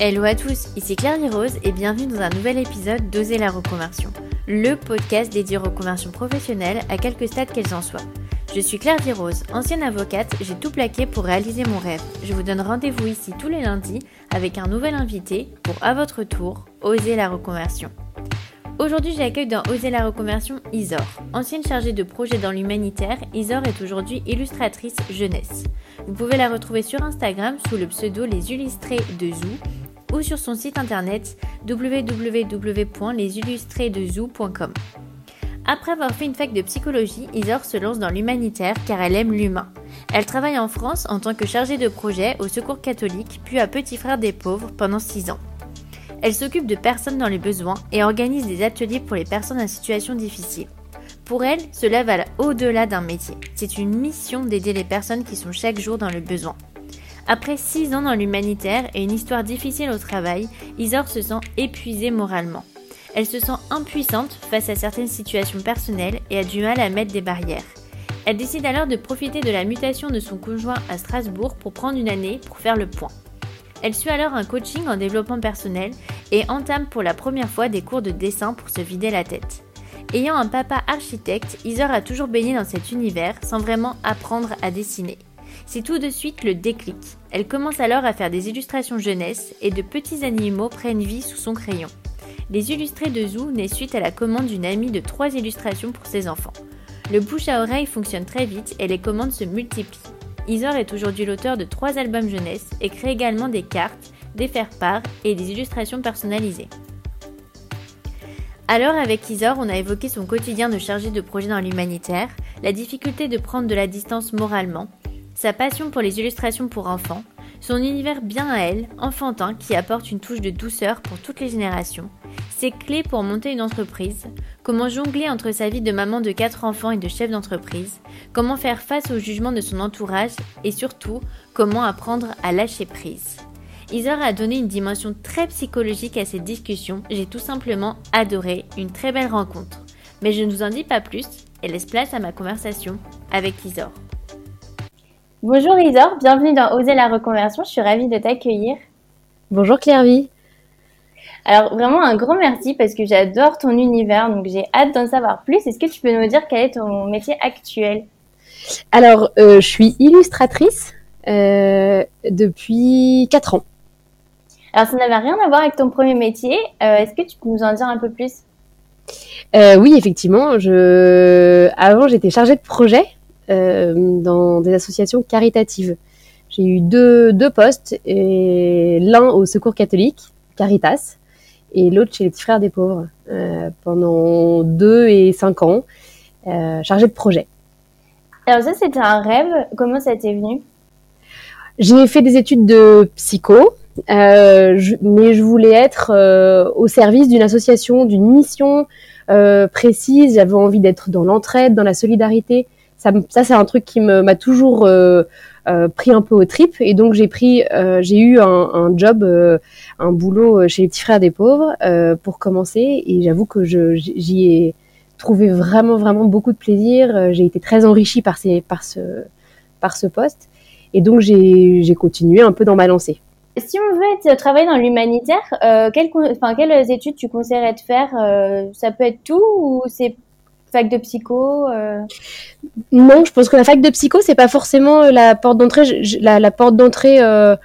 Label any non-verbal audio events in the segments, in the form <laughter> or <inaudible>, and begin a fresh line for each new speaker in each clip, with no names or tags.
Hello à tous, ici Claire Rose et bienvenue dans un nouvel épisode d'Oser la reconversion, le podcast dédié aux reconversions professionnelles à quelques stades qu'elles en soient. Je suis Claire Rose, ancienne avocate, j'ai tout plaqué pour réaliser mon rêve. Je vous donne rendez-vous ici tous les lundis avec un nouvel invité pour à votre tour oser la reconversion. Aujourd'hui, j'accueille dans Oser la reconversion Isor. Ancienne chargée de projet dans l'humanitaire, Isor est aujourd'hui illustratrice jeunesse. Vous pouvez la retrouver sur Instagram sous le pseudo Les Illustrés de Zoo ou sur son site internet www.lesillustresdezoo.com. Après avoir fait une fac de psychologie, Isor se lance dans l'humanitaire car elle aime l'humain. Elle travaille en France en tant que chargée de projet au Secours catholique puis à Petit Frère des pauvres pendant 6 ans. Elle s'occupe de personnes dans les besoins et organise des ateliers pour les personnes en situation difficile. Pour elle, cela va au-delà d'un métier. C'est une mission d'aider les personnes qui sont chaque jour dans le besoin. Après 6 ans dans l'humanitaire et une histoire difficile au travail, Isor se sent épuisée moralement. Elle se sent impuissante face à certaines situations personnelles et a du mal à mettre des barrières. Elle décide alors de profiter de la mutation de son conjoint à Strasbourg pour prendre une année pour faire le point. Elle suit alors un coaching en développement personnel et entame pour la première fois des cours de dessin pour se vider la tête. Ayant un papa architecte, Isor a toujours baigné dans cet univers sans vraiment apprendre à dessiner. C'est tout de suite le déclic. Elle commence alors à faire des illustrations jeunesse et de petits animaux prennent vie sous son crayon. Les illustrés de Zoo naissent suite à la commande d'une amie de trois illustrations pour ses enfants. Le bouche à oreille fonctionne très vite et les commandes se multiplient. Isor est aujourd'hui l'auteur de trois albums jeunesse et crée également des cartes, des faire-part et des illustrations personnalisées. Alors avec Isor, on a évoqué son quotidien de chargé de projet dans l'humanitaire, la difficulté de prendre de la distance moralement, sa passion pour les illustrations pour enfants, son univers bien à elle, enfantin, qui apporte une touche de douceur pour toutes les générations, ses clés pour monter une entreprise, comment jongler entre sa vie de maman de quatre enfants et de chef d'entreprise, comment faire face au jugement de son entourage et surtout comment apprendre à lâcher prise. Isor a donné une dimension très psychologique à cette discussion, j'ai tout simplement adoré, une très belle rencontre. Mais je ne vous en dis pas plus et laisse place à ma conversation avec Isor. Bonjour Isor, bienvenue dans Oser la reconversion, je suis ravie de t'accueillir.
Bonjour Clairvy.
Alors vraiment un grand merci parce que j'adore ton univers, donc j'ai hâte d'en savoir plus. Est-ce que tu peux nous dire quel est ton métier actuel?
Alors euh, je suis illustratrice euh, depuis 4 ans.
Alors ça n'avait rien à voir avec ton premier métier, euh, est-ce que tu peux nous en dire un peu plus?
Oui effectivement, je... avant j'étais chargée de projet dans des associations caritatives. J'ai eu deux, deux postes, et l'un au Secours catholique, Caritas, et l'autre chez les petits frères des pauvres, euh, pendant deux et cinq ans, euh, chargé de projet.
Alors ça, c'était un rêve. Comment ça t'est venu?
J'ai fait des études de psycho, euh, je, mais je voulais être euh, au service d'une association, d'une mission euh, précise. J'avais envie d'être dans l'entraide, dans la solidarité ça, c'est un truc qui m'a toujours euh, euh, pris un peu au trip. Et donc j'ai pris euh, j'ai eu un, job un boulot chez les petits frères des pauvres pour commencer. Et j'avoue que j'y ai trouvé vraiment vraiment beaucoup de plaisir. J'ai été très enrichie par ce poste. Et donc j'ai continué un peu dans ma lancée.
Si on veut travailler dans l'humanitaire, quelles, études tu conseillerais de faire Ça peut être tout ou c'est fac de psycho euh...
Non, je pense que la fac de psycho, c'est pas forcément la porte d'entrée. La, la, porte d'entrée euh,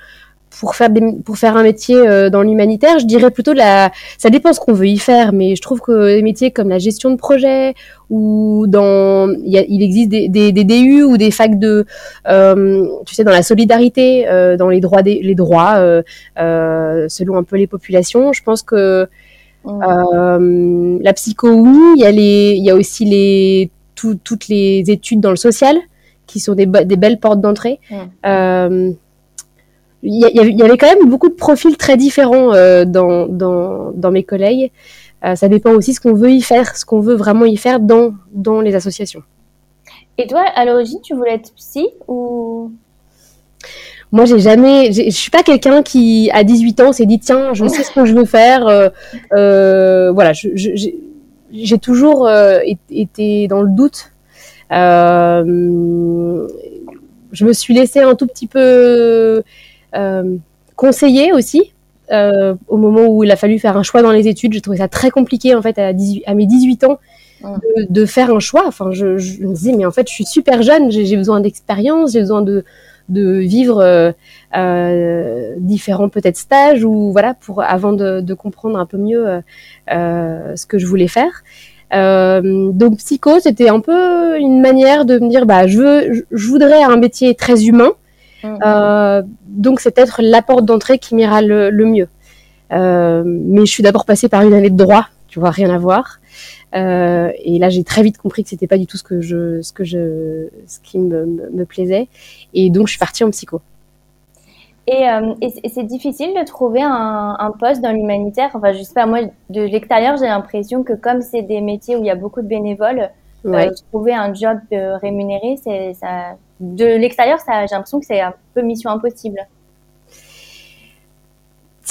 pour faire des, pour faire un métier euh, dans l'humanitaire, je dirais plutôt la. Ça dépend ce qu'on veut y faire, mais je trouve que des métiers comme la gestion de projet ou dans, il, existe des, des, des, DU ou des facs de, euh, tu sais, dans la solidarité, euh, dans les droits des, les droits selon un peu les populations. Je pense que Mmh. Euh, la psycho, oui. Il y a, les, il y a aussi les, tout, toutes les études dans le social qui sont des, des belles portes d'entrée. Mmh. Euh, il y, y, avait quand même beaucoup de profils très différents euh, dans, dans, dans, mes collègues. Euh, ça dépend aussi ce qu'on veut y faire, ce qu'on veut vraiment y faire dans, dans les associations.
Et toi, à l'origine, tu voulais être psy ou?
Moi j'ai jamais je suis pas quelqu'un qui à 18 ans s'est dit tiens je sais ce que je veux faire euh, euh, voilà j'ai toujours euh, été dans le doute je me suis laissée un tout petit peu conseiller aussi euh, au moment où il a fallu faire un choix dans les études. J'ai trouvé ça très compliqué en fait à, 18, à mes 18 ans de, de, faire un choix. Enfin, je, je, me disais mais en fait je suis super jeune, j'ai besoin d'expérience, j'ai besoin de de vivre euh, euh, différents peut-être stages ou voilà pour avant de, de comprendre un peu mieux euh, ce que je voulais faire. Euh, donc psycho, c'était un peu une manière de me dire bah je veux, je voudrais un métier très humain. Mm. Euh, donc c'est peut-être la porte d'entrée qui m'ira le, le, mieux. Euh, mais je suis d'abord passée par une année de droit, tu vois, rien à voir. Euh, et là, j'ai très vite compris que c'était pas du tout ce que je, ce que je, ce qui me, me plaisait. Et donc, je suis partie en psycho.
Et, euh, et c'est difficile de trouver un, un poste dans l'humanitaire? Enfin, je sais pas, moi, de l'extérieur, j'ai l'impression que comme c'est des métiers où il y a beaucoup de bénévoles, euh, trouver un job rémunéré, c'est ça. De l'extérieur, ça, j'ai l'impression que c'est un peu mission impossible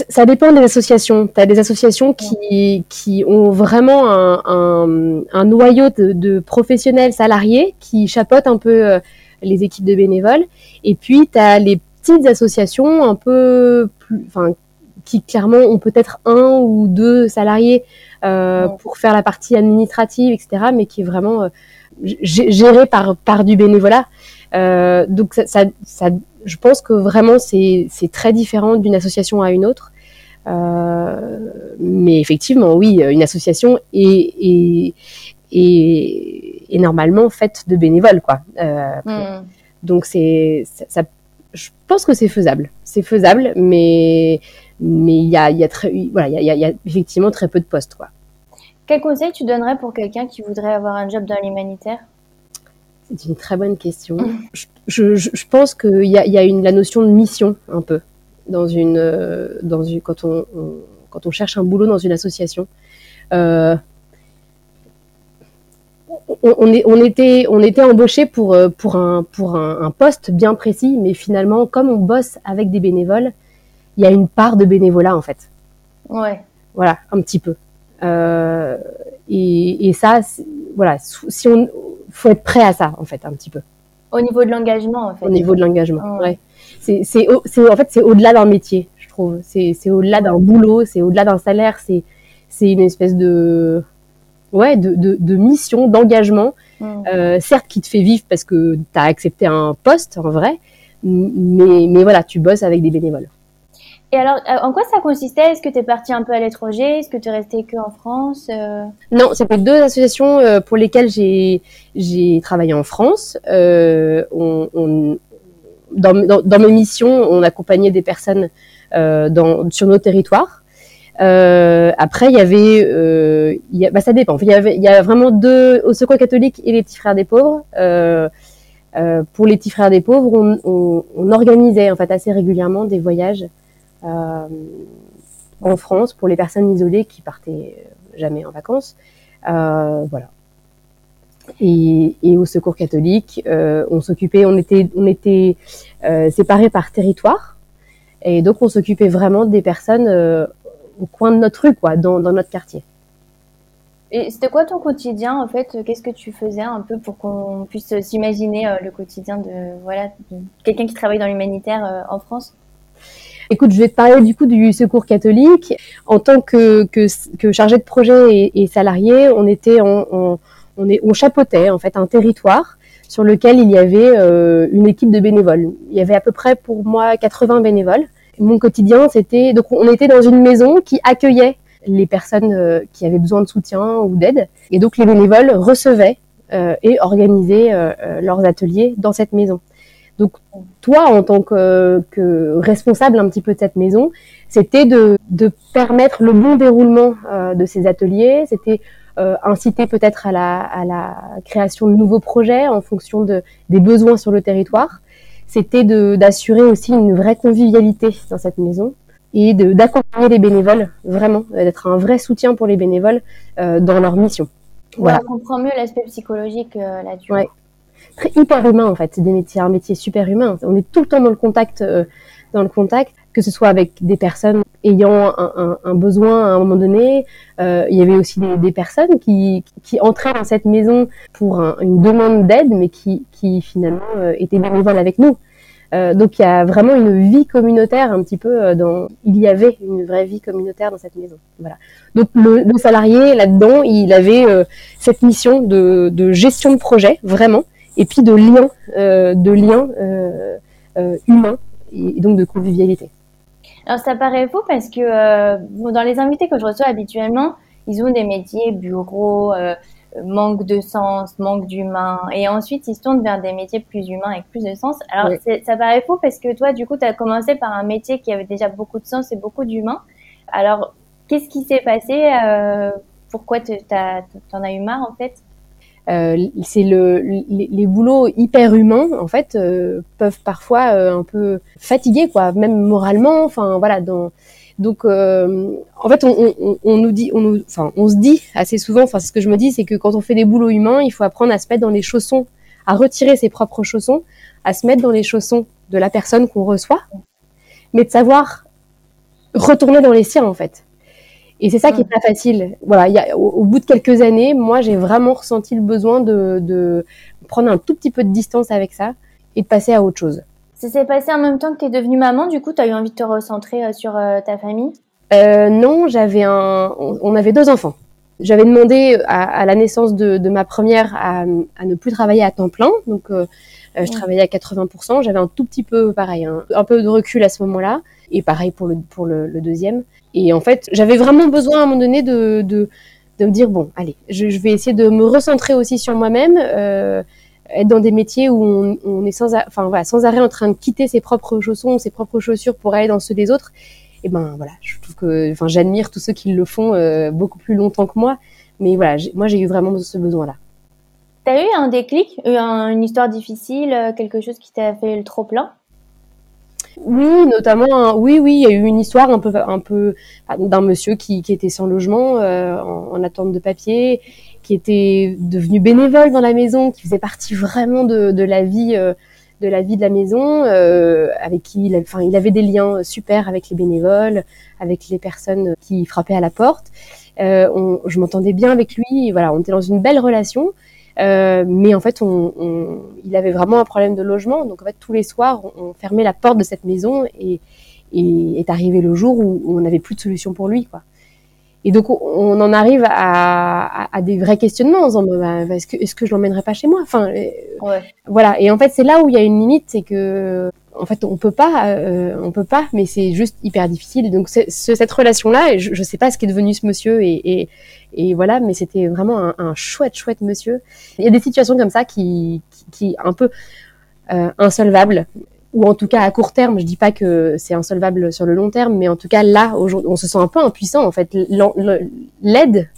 ça dépend des associations. Tu as des associations qui, qui ont vraiment un, un, un noyau de, de, professionnels salariés qui chapeautent un peu euh, les équipes de bénévoles. Et puis, tu as les petites associations un peu plus, enfin, qui clairement ont peut-être un ou deux salariés euh, pour faire la partie administrative, etc., mais qui est vraiment euh, géré par, par du bénévolat. Euh, donc ça, ça, ça, je pense que vraiment c'est très différent d'une association à une autre. Euh, mais effectivement, oui, une association est, est, est, est normalement faite de bénévoles, quoi. Euh, mm. Donc c'est ça, je pense que c'est faisable. C'est faisable, mais mais il y a, y a très voilà, il y a, y a effectivement très peu de postes, quoi.
Quel conseil tu donnerais pour quelqu'un qui voudrait avoir un job dans l'humanitaire?
C'est une très bonne question. Je, je, je pense qu'il y a, y a une, la notion de mission un peu dans une, euh, dans une quand on, on, quand on cherche un boulot dans une association. Euh, on, on, est, on, était, on était embauché pour, euh, pour, un, pour un, un, poste bien précis, mais finalement, comme on bosse avec des bénévoles, il y a une part de bénévolat en fait.
Ouais.
Voilà, un petit peu. Euh, et, et ça, voilà, si on, faut être prêt à ça, en fait, un petit peu.
Au niveau de l'engagement, en fait.
Au niveau de l'engagement, oh. ouais. C'est, c'est, en fait, c'est au-delà d'un métier, je trouve. C'est, c'est au-delà d'un boulot, c'est au-delà d'un salaire, c'est, c'est une espèce de, ouais, de, de, de mission, d'engagement, mm. euh, certes qui te fait vivre parce que tu as accepté un poste, en vrai, mais, mais voilà, tu bosses avec des bénévoles.
Et alors, euh, en quoi ça consistait? Est-ce que tu es parti un peu à l'étranger? Est-ce que tu es resté que en France euh...
Non, c'était deux associations euh, pour lesquelles j'ai j'ai travaillé en France. Euh, on, on, dans, dans, mes missions, on accompagnait des personnes euh, dans, sur nos territoires. après, il y avait, a, bah, ça dépend. Il y avait, il y a vraiment deux au Secours catholique et les Petits Frères des pauvres. pour les Petits Frères des pauvres, on, on, on organisait en fait assez régulièrement des voyages euh, en France pour les personnes isolées qui partaient jamais en vacances. Euh, voilà. Et, au Secours catholique, euh, on s'occupait, on était, on était euh, séparés par territoire, et donc on s'occupait vraiment des personnes euh, au coin de notre rue, quoi, dans, dans notre quartier.
Et c'était quoi ton quotidien en fait? Qu'est-ce que tu faisais un peu pour qu'on puisse s'imaginer le quotidien de voilà quelqu'un qui travaille dans l'humanitaire en France?
Écoute, je vais te parler du coup du Secours catholique. En tant que, que, que chargé de projet et, et, salarié, on était en, on, on, est, on chapeautait en fait un territoire sur lequel il y avait euh, une équipe de bénévoles. Il y avait à peu près pour moi 80 bénévoles. Mon quotidien, c'était donc on était dans une maison qui accueillait les personnes euh, qui avaient besoin de soutien ou d'aide, et donc les bénévoles recevaient euh, et organisaient euh, euh, leurs ateliers dans cette maison. Donc toi, en tant que, que, responsable un petit peu de cette maison, c'était de, de, permettre le bon déroulement euh, de ces ateliers, c'était euh, inciter peut-être à la, à la, création de nouveaux projets en fonction de, des besoins sur le territoire. C'était d'assurer aussi une vraie convivialité dans cette maison et d'accompagner les bénévoles, vraiment, d'être un vrai soutien pour les bénévoles euh, dans leur mission.
Voilà. on comprend mieux l'aspect psychologique euh, là-dessus.
Ouais très hyper humain en fait. C'est des métiers, un métier super humain. On est tout le temps dans le contact, euh, dans le contact, que ce soit avec des personnes ayant un, un, un besoin à un moment donné. Euh, il y avait aussi des, des, personnes qui, qui entraient dans cette maison pour un, une demande d'aide, mais qui, qui finalement euh, étaient bénévoles avec nous. Euh, donc il y a vraiment une vie communautaire un petit peu euh, dans. Il y avait une vraie vie communautaire dans cette maison. Voilà. Donc le, le salarié là-dedans, il avait euh, cette mission de, de, gestion de projet vraiment, et puis de lien, euh, de lien humain et donc de convivialité.
Alors ça paraît faux parce que dans les invités que je reçois habituellement, ils ont des métiers bureaux manque de sens, manque d'humain, et ensuite ils se tournent vers des métiers plus humains avec plus de sens. Alors ça paraît faux parce que toi, du coup, tu as commencé par un métier qui avait déjà beaucoup de sens et beaucoup d'humain. Alors, qu'est-ce qui s'est passé euh, Pourquoi t'en as eu marre en fait?
euh, c'est le les, les, boulots hyper humains en fait euh, peuvent parfois euh, un peu fatiguer quoi même moralement enfin voilà dans donc, euh, en fait, on, on, on, nous dit, on nous, enfin, on se dit assez souvent, enfin, ce que je me dis, c'est que quand on fait des boulots humains, il faut apprendre à se mettre dans les chaussons, à retirer ses propres chaussons, à se mettre dans les chaussons de la personne qu'on reçoit, mais de savoir retourner dans les siens, en fait. Et c'est ça qui est pas facile. Voilà, il y a, au, bout de quelques années, moi, j'ai vraiment ressenti le besoin de, de prendre un tout petit peu de distance avec ça et de passer à autre chose.
Ça s'est passé en même temps que tu es devenue maman, du coup, tu as eu envie de te recentrer euh, sur euh, ta famille?
Euh, Non, j'avais un, on avait deux enfants. J'avais demandé à, la naissance de, ma première à, ne plus travailler à temps plein, donc je travaillais à 80%. J'avais un tout petit peu, pareil, un, peu de recul à ce moment-là, et pareil pour le pour le, deuxième. Et en fait, j'avais vraiment besoin à un moment donné de, de de me dire bon, allez, je, je, vais essayer de me recentrer aussi sur moi-même. Euh, être dans des métiers où on, on est sans, enfin voilà, sans arrêt en train de quitter ses propres chaussons, ses propres chaussures pour aller dans ceux des autres. Et ben voilà, je trouve que, enfin, j'admire tous ceux qui le font euh, beaucoup plus longtemps que moi. Mais voilà, moi j'ai eu vraiment ce besoin-là.
T'as eu un déclic, une histoire difficile, euh, quelque chose qui t'a fait le trop plein?
Oui, notamment, oui, oui, il y a eu une histoire un peu, un peu d'un monsieur qui, était sans logement, euh, en, en, attente de papier, qui était devenu bénévole dans la maison, qui faisait partie vraiment de, la vie euh, de la vie de la maison, euh, avec qui il, il avait des liens super avec les bénévoles, avec les personnes qui frappaient à la porte. Euh, je m'entendais bien avec lui, voilà, on était dans une belle relation. Euh, mais en fait, on, on, il avait vraiment un problème de logement. Donc en fait, tous les soirs, on, fermait la porte de cette maison et, et est arrivé le jour où on n'avait plus de solution pour lui, quoi. Et donc on en arrive à, à, à des vrais questionnements en disant bah, bah, est-ce que est-ce que je l'emmènerai pas chez moi? Enfin euh, ouais. voilà. Et en fait c'est là où il y a une limite, c'est que en fait on peut pas, euh, on peut pas, mais c'est juste hyper difficile. Donc cette relation là, je, je sais pas ce qui est devenu ce monsieur et, voilà, mais c'était vraiment un, chouette chouette monsieur. Il y a des situations comme ça qui qui, qui un peu euh, insolvables ou en tout cas à court terme, je dis pas que c'est insolvable sur le long terme, mais en tout cas là, on se sent un peu impuissant en fait. L'aide,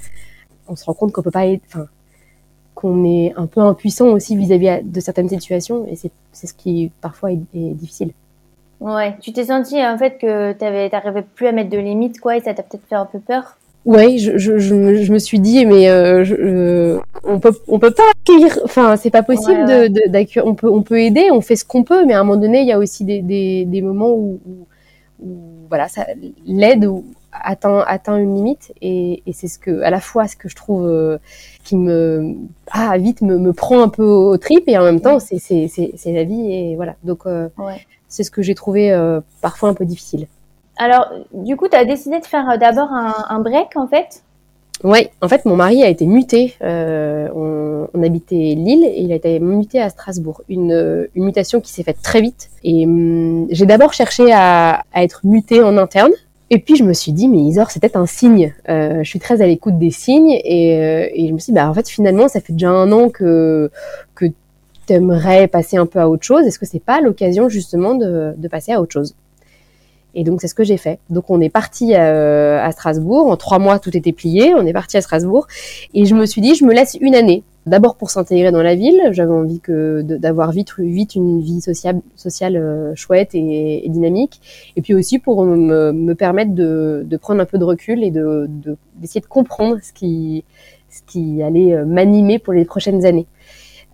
on se rend compte qu'on peut pas, enfin, qu'on est un peu impuissant aussi vis-à-vis de certaines situations, et c'est ce qui parfois est, est difficile.
Ouais, tu t'es senti en fait que tu t'arrivais plus à mettre de limites quoi, et ça t'a peut-être fait un peu peur?
Ouais, je, je, je, je, me suis dit, mais euh, je, on peut, on peut pas accueillir. Enfin, c'est pas possible de d'accueillir. On peut, on peut aider, on fait ce qu'on peut, mais à un moment donné, il y a aussi des, des, des moments où, où, voilà, ça, l'aide atteint, atteint une limite, et, et c'est ce que, à la fois, ce que je trouve euh, qui me, ah, vite me, me prend un peu au trip, et en même temps, c'est, c'est, c'est, la vie, et voilà. Donc, euh, c'est ce que j'ai trouvé euh, parfois un peu difficile.
Alors, du coup, tu as décidé de faire d'abord un, break, en fait?
Oui, en fait, mon mari a été muté. Euh, on, habitait Lille et il a été muté à Strasbourg. Une, mutation qui s'est faite très vite. Et hum, j'ai d'abord cherché à, être muté en interne. Et puis je me suis dit, mais Isor, c'était un signe. Euh, je suis très à l'écoute des signes et, je me suis dit, bah, en fait, finalement, ça fait déjà un an que, que tu aimerais passer un peu à autre chose. Est-ce que c'est pas l'occasion justement de, de passer à autre chose? Et donc c'est ce que j'ai fait. Donc on est parti euh, à Strasbourg. En trois mois, tout était plié. On est parti à Strasbourg. Et je me suis dit, je me laisse une année. D'abord pour s'intégrer dans la ville. J'avais envie que d'avoir vite, vite une vie sociale, sociale euh, chouette et, dynamique. Et puis aussi pour me, me permettre de, de, prendre un peu de recul et de d'essayer de, comprendre ce qui, ce qui allait euh, m'animer pour les prochaines années.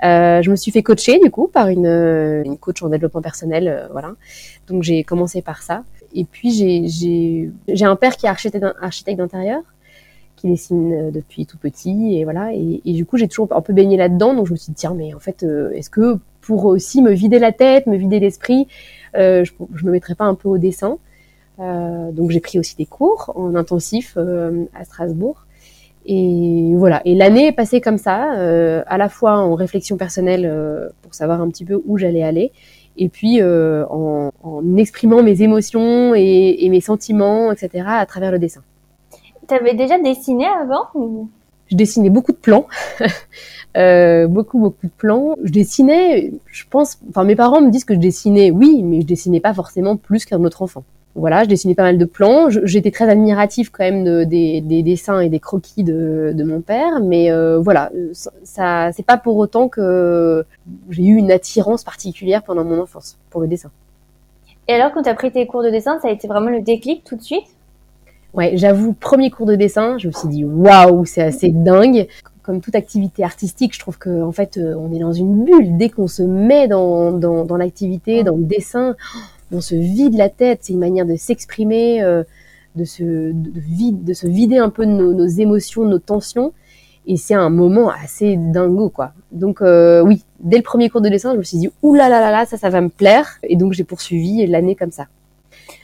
Euh, je me suis fait coacher du coup par une, une coach en développement personnel, euh, voilà. Donc j'ai commencé par ça. Et puis j'ai un père qui est architecte, architecte d'intérieur qui dessine depuis tout petit et voilà. Et, du coup, j'ai toujours un peu baigné là-dedans, donc je me suis dit tiens, mais en fait, est-ce que pour aussi me vider la tête, me vider l'esprit, je, je me mettrais pas un peu au dessin? Donc j'ai pris aussi des cours en intensif à Strasbourg. Et voilà. Et l'année est passée comme ça, euh, à la fois en réflexion personnelle euh, pour savoir un petit peu où j'allais aller, et puis euh, en, exprimant mes émotions et, mes sentiments, etc. à travers le dessin.
Tu avais déjà dessiné avant ou...
Je dessinais beaucoup de plans, <laughs> euh, beaucoup beaucoup de plans. Je dessinais, je pense, enfin mes parents me disent que je dessinais, oui, mais je dessinais pas forcément plus qu'un autre enfant voilà, je dessinais pas mal de plans. J'étais très admirative quand même de, des, des, dessins et des croquis de, de mon père, mais euh, voilà, ça, c'est pas pour autant que j'ai eu une attirance particulière pendant mon enfance pour le dessin.
Et alors, quand tu as pris tes cours de dessin, ça a été vraiment le déclic tout de suite?
Ouais, j'avoue, premier cours de dessin, je me suis dit waouh, c'est assez dingue. Comme toute activité artistique, je trouve que en fait, euh, on est dans une bulle dès qu'on se met dans, dans, dans l'activité, dans le dessin on se vide la tête, c'est une manière de s'exprimer, euh, de, se, de, de se vider un peu de nos, émotions, de nos tensions. Et c'est un moment assez dingo, quoi. Donc euh, oui, dès le premier cours de dessin, je me suis dit, oulala, là là là, ça, ça va me plaire. Et donc j'ai poursuivi l'année comme ça.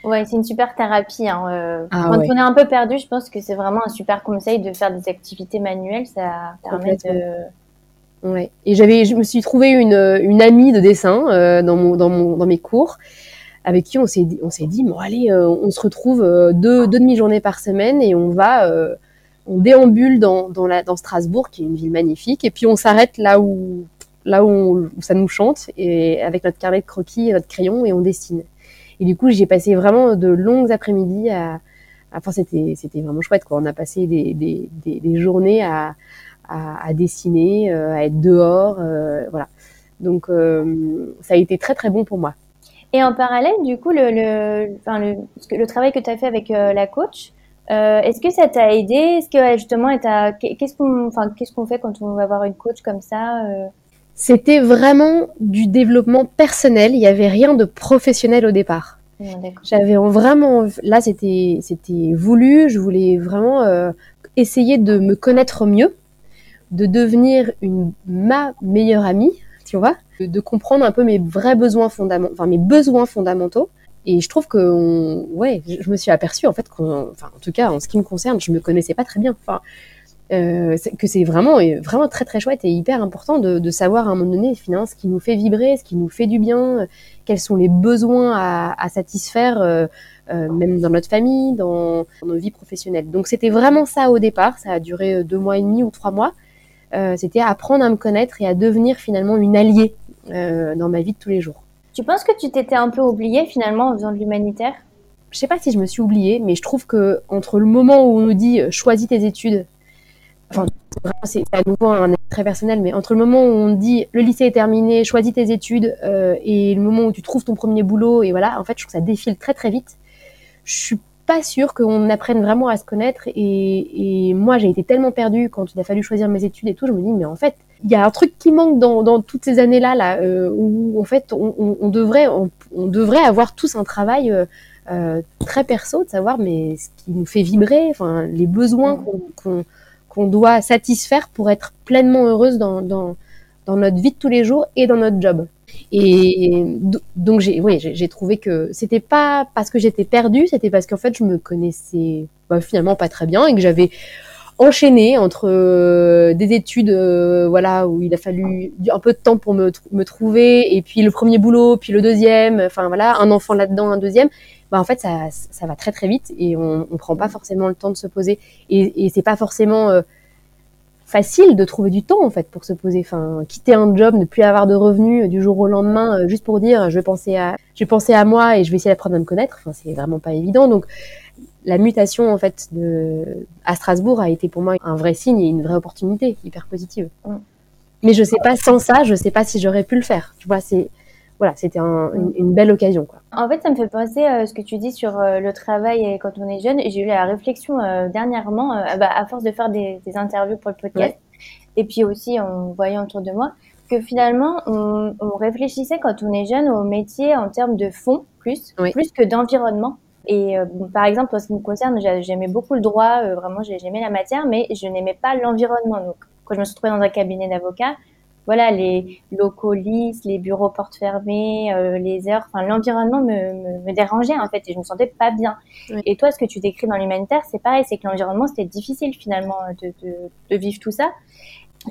Ouais, c'est une super thérapie. Hein. Euh, ah quand on est un peu perdu, je pense que c'est vraiment un super conseil de faire des activités manuelles. Ça permet de...
Ouais. Et j'avais, je me suis trouvé une, une amie de dessin dans, mon, dans, mon, dans mes cours avec qui on s'est on s'est dit bon allez euh, on se retrouve euh, deux, deux demi-journées par semaine et on va euh, on déambule dans, dans, la, dans Strasbourg qui est une ville magnifique et puis on s'arrête là où là où, ça nous chante et avec notre carnet de croquis et notre crayon et on dessine et du coup j'ai passé vraiment de longues après-midi à enfin c'était c'était vraiment chouette quoi. On a passé des, des, des, des journées à, à, à dessiner à être dehors voilà. Donc ça a été très très bon pour moi.
Et en parallèle, du coup, le, le, enfin, le, le travail que tu as fait avec euh, la coach, euh, est-ce que ça t'a aidé? Est-ce que justement, qu'est-ce qu'on enfin, qu'est-ce qu'on fait quand on va voir une coach comme ça euh?
C'était vraiment du développement personnel. Il n'y avait rien de professionnel au départ. J'avais vraiment, là, c'était c'était voulu. Je voulais vraiment euh, essayer de me connaître mieux, de devenir une ma meilleure amie, tu vois de comprendre un peu mes vrais besoins fondamentaux, enfin mes besoins fondamentaux. Et je trouve que, ouais, je me suis aperçue en fait enfin en tout cas en ce qui me concerne, je me connaissais pas très bien. Enfin, euh, que c'est vraiment, vraiment très très chouette et hyper important de, savoir à un moment donné finalement ce qui nous fait vibrer, ce qui nous fait du bien, quels sont les besoins à, satisfaire, euh, euh, même dans notre famille, dans, dans, nos vies professionnelles. Donc c'était vraiment ça au départ. Ça a duré deux mois et demi ou trois mois. c'était apprendre à me connaître et à devenir finalement une alliée euh, dans ma vie de tous les jours.
Tu penses que tu t'étais un peu oubliée finalement en faisant de l'humanitaire?
Je sais pas si je me suis oubliée, mais je trouve que entre le moment où on nous dit euh, choisis tes études, enfin c'est à nouveau un très personnel, mais entre le moment où on dit le lycée est terminé, choisis tes études, euh, et le moment où tu trouves ton premier boulot, et voilà, en fait je trouve que ça défile très très vite. Je suis pas sûre qu'on apprenne vraiment à se connaître, et, et moi j'ai été tellement perdue quand il a fallu choisir mes études et tout, je me dis mais en fait il y a un truc qui manque dans, dans toutes ces années-là, là, euh, où en fait on, on, devrait, on, devrait avoir tous un travail euh, euh, très perso, de savoir mais ce qui nous fait vibrer, enfin les besoins mm. qu'on qu'on doit satisfaire pour être pleinement heureuse dans, dans, dans notre vie de tous les jours et dans notre job. Et donc j'ai oui, j'ai trouvé que c'était pas parce que j'étais perdue, c'était parce qu'en fait je me connaissais bah, finalement pas très bien et que j'avais enchaîné entre euh, des études euh, voilà où il a fallu un peu de temps pour me, me, trouver et puis le premier boulot puis le deuxième enfin voilà un enfant là-dedans un deuxième. Bah en fait ça, ça va très très vite et on, on prend pas forcément le temps de se poser. Et, et c'est pas forcément euh, facile de trouver du temps en fait pour se poser. Enfin quitter un job ne plus avoir de revenus du jour au lendemain juste pour dire je vais penser à je vais penser à moi et je vais essayer d'apprendre à me connaître. Enfin c'est vraiment pas évident. Donc la mutation en fait de à Strasbourg a été pour moi un vrai signe et une vraie opportunité hyper positive. Mm. Mais je sais pas sans ça, je sais pas si j'aurais pu le faire. Tu vois, c'est voilà, c'était mm. une, belle occasion quoi.
En fait, ça me fait penser à euh, ce que tu dis sur euh, le travail et quand on est jeune. J'ai eu la réflexion euh, dernièrement, bah, à force de faire des, interviews pour le podcast, et puis aussi en voyant autour de moi, que finalement on, réfléchissait quand on est jeune au métier en termes de fond plus, plus que d'environnement.
Et par exemple, en ce qui me concerne, j'aimais beaucoup le droit, vraiment j'aimais la matière, mais je n'aimais pas l'environnement. Donc quand je me suis retrouvée dans un cabinet d'avocat, voilà, les locaux lisses, les bureaux portes fermées, euh, les heures, enfin l'environnement me, me, dérangeait en fait et je me sentais pas bien. Et toi, ce que tu décris dans l'humanitaire, c'est pareil, c'est que l'environnement c'était difficile finalement de, de, de, vivre tout ça.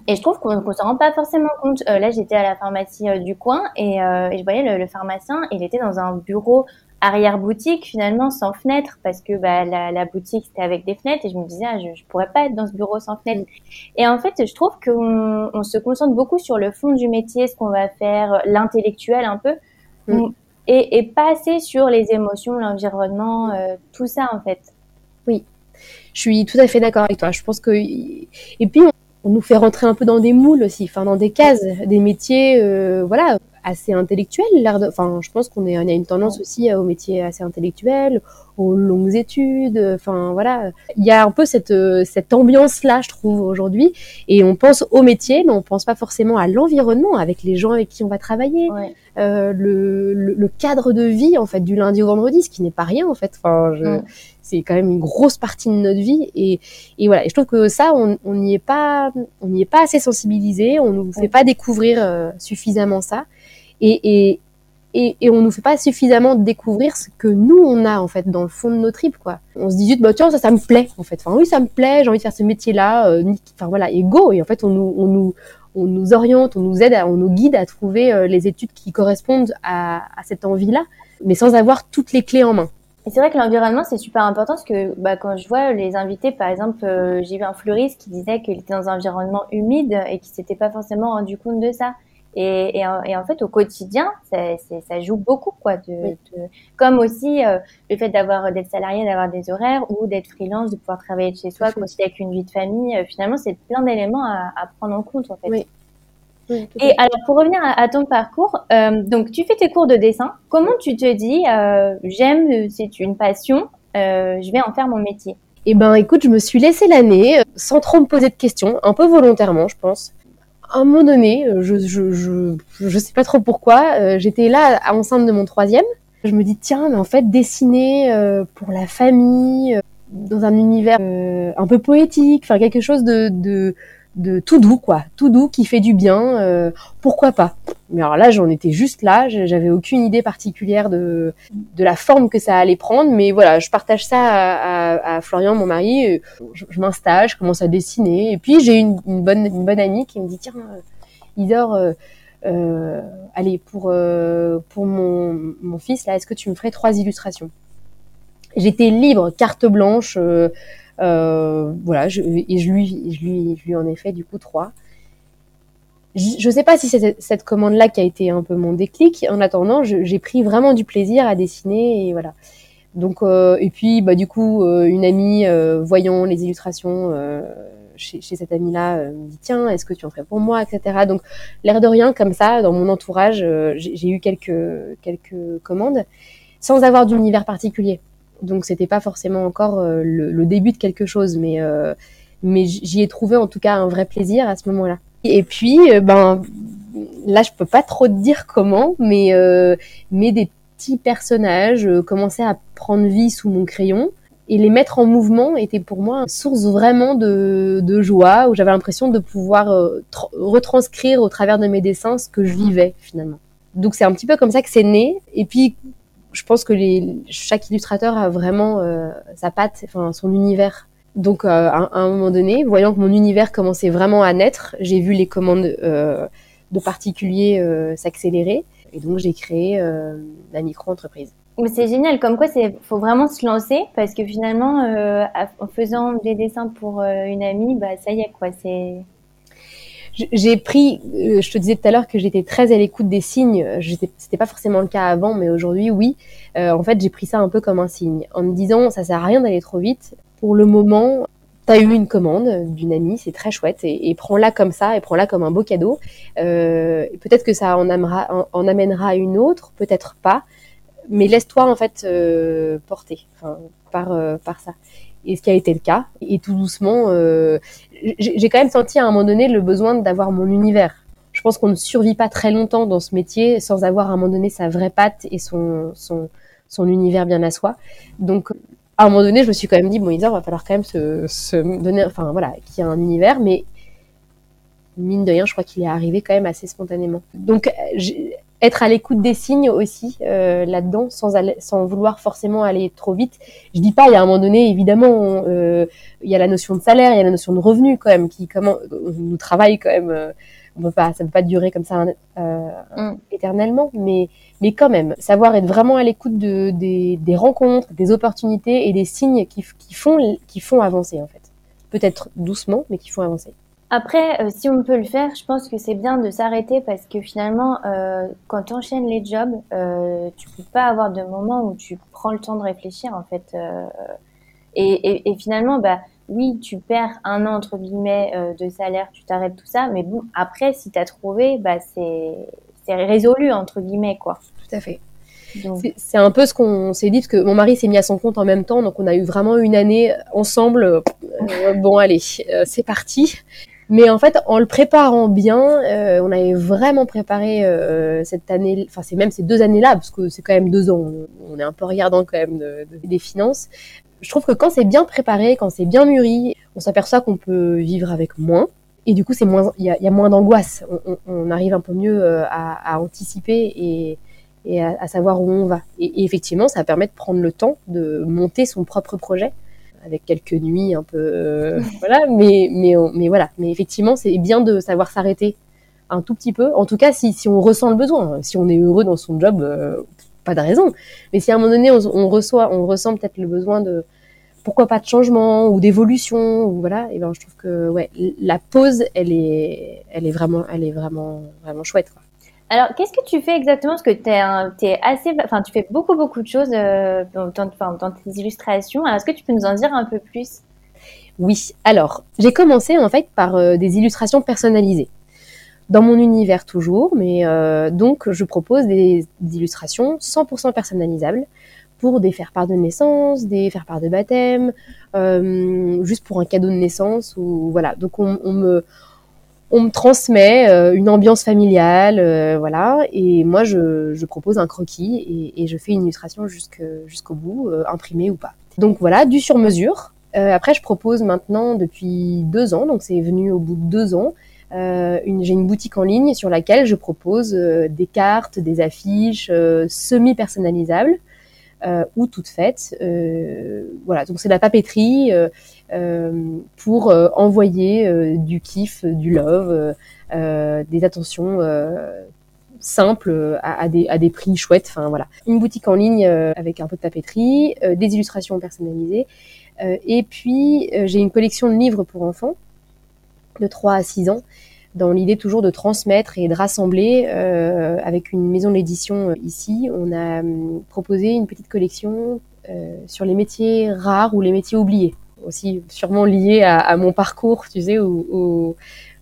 Et je trouve qu'on ne s'en rend pas forcément compte. Euh, là, j'étais à la pharmacie euh, du coin et, et, je voyais le, le, pharmacien. Il était dans un bureau arrière-boutique finalement sans fenêtre parce que bah, la, la boutique c'était avec des fenêtres et je me disais ah, je, je pourrais pas être dans ce bureau sans fenêtre. Et en fait je trouve qu'on on se concentre beaucoup sur le fond du métier, ce qu'on va faire, l'intellectuel un peu, mm. et, et, pas assez sur les émotions, l'environnement, euh, tout ça en fait.
Oui, je suis tout à fait d'accord avec toi. Je pense que et puis on, nous fait rentrer un peu dans des moules aussi, enfin dans des cases, des métiers, euh, voilà assez intellectuel. Enfin, je pense qu'on est, on a une tendance aussi au métier assez intellectuel, aux longues études. Enfin, voilà. Il y a un peu cette, cette ambiance-là, je trouve, aujourd'hui. Et on pense au métier, mais on pense pas forcément à l'environnement, avec les gens avec qui on va travailler, euh, le, le, cadre de vie, en fait, du lundi au vendredi, ce qui n'est pas rien, en fait. Enfin, je, c'est quand même une grosse partie de notre vie et, et voilà et je trouve que ça on n'y est pas on n'y est pas assez sensibilisé on nous fait pas découvrir euh, suffisamment ça et, et, et, on nous fait pas suffisamment découvrir ce que nous on a en fait dans le fond de nos tripes quoi. On se dit juste bah tiens ça ça me plaît en fait. Enfin oui ça me plaît, j'ai envie de faire ce métier là. Euh, enfin voilà et go et en fait on nous on nous on nous oriente, on nous aide, on nous guide à trouver euh, les études qui correspondent à, à cette envie là, mais sans avoir toutes les clés en main.
Et c'est vrai que l'environnement, c'est super important parce que bah, quand je vois les invités, par exemple, euh, j'ai vu un fleuriste qui disait qu'il était dans un environnement humide et qu'il s'était pas forcément rendu compte de ça. Et, et, et, en fait, au quotidien, ça, ça joue beaucoup, quoi. De, de comme aussi euh, le fait d'avoir d'être salarié, d'avoir des horaires, ou d'être freelance, de pouvoir travailler de chez soi, concilier avec une vie de famille. Euh, finalement, c'est plein d'éléments à, à, prendre en compte, en fait. Oui. Et alors, pour revenir à, à ton parcours, euh, donc tu fais tes cours de dessin. Comment tu te dis, euh, j'aime, c'est une passion, je vais en faire mon métier
Eh ben, écoute, je me suis laissé l'année sans trop me poser de questions, un peu volontairement, je pense à un moment donné, euh, je, je, je, je sais pas trop pourquoi, euh, j'étais là enceinte de mon troisième. Je me dis tiens, mais en fait dessiner euh, pour la famille, dans un univers un peu poétique, enfin quelque chose de, de de tout doux quoi, tout doux qui fait du bien. Euh, pourquoi pas Mais alors là, j'en étais juste là, j'avais aucune idée particulière de de la forme que ça allait prendre, mais voilà, je partage ça à, à, à Florian, mon mari. Je, je m'installe, je commence à dessiner, et puis j'ai une, une, bonne une bonne amie qui me dit tiens, Isor, euh, euh, allez pour euh, pour mon mon fils là, est-ce que tu me ferais trois illustrations? J'étais libre, carte blanche. Euh, voilà, je, et je lui, je lui, je lui en ai fait du coup trois. Je ne sais pas si c'est cette commande-là qui a été un peu mon déclic. En attendant, j'ai pris vraiment du plaisir à dessiner et voilà. Donc euh, et puis bah du coup euh, une amie euh, voyant les illustrations euh, chez, chez, cette amie-là euh, me dit tiens est-ce que tu en ferais pour moi etc. Donc l'air de rien comme ça dans mon entourage j'ai eu quelques quelques commandes sans avoir d'univers particulier donc c'était pas forcément encore euh, le, début de quelque chose, mais euh, mais j'y ai trouvé en tout cas un vrai plaisir à ce moment-là. Et puis euh, ben là je peux pas trop te dire comment, mais mais des petits personnages commençaient à prendre vie sous mon crayon et les mettre en mouvement était pour moi une source vraiment de, de joie où j'avais l'impression de pouvoir retranscrire au travers de mes dessins ce que je vivais finalement. Donc c'est un petit peu comme ça que c'est né. Et puis je pense que chaque illustrateur a vraiment euh, sa patte, enfin son univers. Donc euh, à, un moment donné, voyant que mon univers commençait vraiment à naître, j'ai vu les commandes euh, de particuliers s'accélérer et donc j'ai créé la micro-entreprise.
C'est génial, comme quoi c'est faut vraiment se lancer parce que finalement en faisant des dessins pour une amie, bah ça y est quoi, c'est
j'ai pris, euh, je te disais tout à l'heure que j'étais très à l'écoute des signes. C'était pas forcément le cas avant, mais aujourd'hui, oui. Euh, en fait, j'ai pris ça un peu comme un signe, en me disant, ça sert à rien d'aller trop vite. Pour le moment, tu as eu une commande d'une amie, c'est très chouette, et, prends-la comme ça, et prends-la comme un beau cadeau. Euh, peut-être que ça en, amènera, une autre, peut-être pas, mais laisse-toi en fait euh, porter par, euh, par ça et ce qui a été le cas. Et tout doucement, euh, j'ai quand même senti à un moment donné le besoin d'avoir mon univers. Je pense qu'on ne survit pas très longtemps dans ce métier sans avoir à un moment donné sa vraie patte et son, son, univers bien à soi. Donc, à un moment donné, je me suis quand même dit, bon, Isa, va falloir quand même se, se donner, enfin voilà, qu'il y a un univers, mais mine de rien, je crois qu'il est arrivé quand même assez spontanément. Donc, être à l'écoute des signes aussi euh, là-dedans, sans, sans vouloir forcément aller trop vite. Je dis pas, il y a un moment donné, évidemment, euh, il y a la notion de salaire, il y a la notion de revenu quand même, qui comment nous travaille quand même. Euh, on peut pas, ça peut pas durer comme ça euh, mm. éternellement, mais mais quand même, savoir être vraiment à l'écoute de, des, des rencontres, des opportunités et des signes qui, qui font qui font avancer en fait. Peut-être doucement, mais qui font avancer.
Après, euh, si on peut le faire, je pense que c'est bien de s'arrêter parce que finalement, euh, quand tu enchaînes les jobs, euh, tu peux pas avoir de moment où tu prends le temps de réfléchir en fait. Euh, et, et, et, finalement, bah oui, tu perds un an entre guillemets de salaire, tu t'arrêtes tout ça, mais bon, après, si tu as trouvé, bah c'est c'est résolu entre guillemets quoi.
Tout à fait. C'est un peu ce qu'on s'est dit, parce que mon mari s'est mis à son compte en même temps, donc on a eu vraiment une année ensemble. bon, allez, c'est parti. Mais en fait, en le préparant bien, euh, on avait vraiment préparé euh, cette année, enfin c'est même ces deux années-là, parce que c'est quand même deux ans, on est un peu regardant quand même de, des finances. Je trouve que quand c'est bien préparé, quand c'est bien mûri, on s'aperçoit qu'on peut vivre avec moins. Et du coup, c'est moins, il y a, moins d'angoisse. On, arrive un peu mieux euh, à, anticiper et, à, savoir où on va. Et, effectivement, ça permet de prendre le temps de monter son propre projet avec quelques nuits un peu, euh, <laughs> voilà. Mais mais mais voilà. Mais effectivement, c'est bien de savoir s'arrêter un tout petit peu. En tout cas, si si on ressent le besoin, si on est heureux dans son job, euh, pas de raison. Mais si à un moment donné on, on on ressent peut-être le besoin de pourquoi pas de changement ou d'évolution ou voilà et ben je trouve que ouais la pause elle est elle est vraiment elle est vraiment vraiment chouette.
Alors, qu'est-ce que tu fais exactement? Parce que tu assez, tu fais beaucoup, beaucoup de choses euh, dans, dans, tes illustrations. Est-ce que tu peux nous en dire un peu plus?
Oui. Alors, j'ai commencé en fait par euh, des illustrations personnalisées. Dans mon univers toujours, mais euh, donc je propose des, illustrations 100% personnalisables pour des faire-part de naissance, des faire-part de baptême, euh, juste pour un cadeau de naissance ou voilà. Donc on, on me on me transmet euh, une ambiance familiale, euh, voilà, et moi je, je, propose un croquis et, et je fais une illustration jusqu'au bout, euh, imprimé ou pas. Donc voilà, du sur mesure. après, je propose maintenant depuis deux ans, donc c'est venu au bout de deux ans. j'ai une boutique en ligne sur laquelle je propose des cartes, des affiches semi personnalisables euh, ou toutes faites. Euh, voilà, donc c'est de la papeterie euh, pour envoyer du kiff, du love, des attentions simples à, à, des, à des prix chouettes. Enfin voilà, une boutique en ligne avec un peu de papeterie, des illustrations personnalisées. et puis j'ai une collection de livres pour enfants de 3 à 6 ans dans l'idée toujours de transmettre et de rassembler euh, avec une maison d'édition euh, ici. On a hum, proposé une petite collection euh, sur les métiers rares ou les métiers oubliés, aussi sûrement lié à, à mon parcours, tu sais, où, où,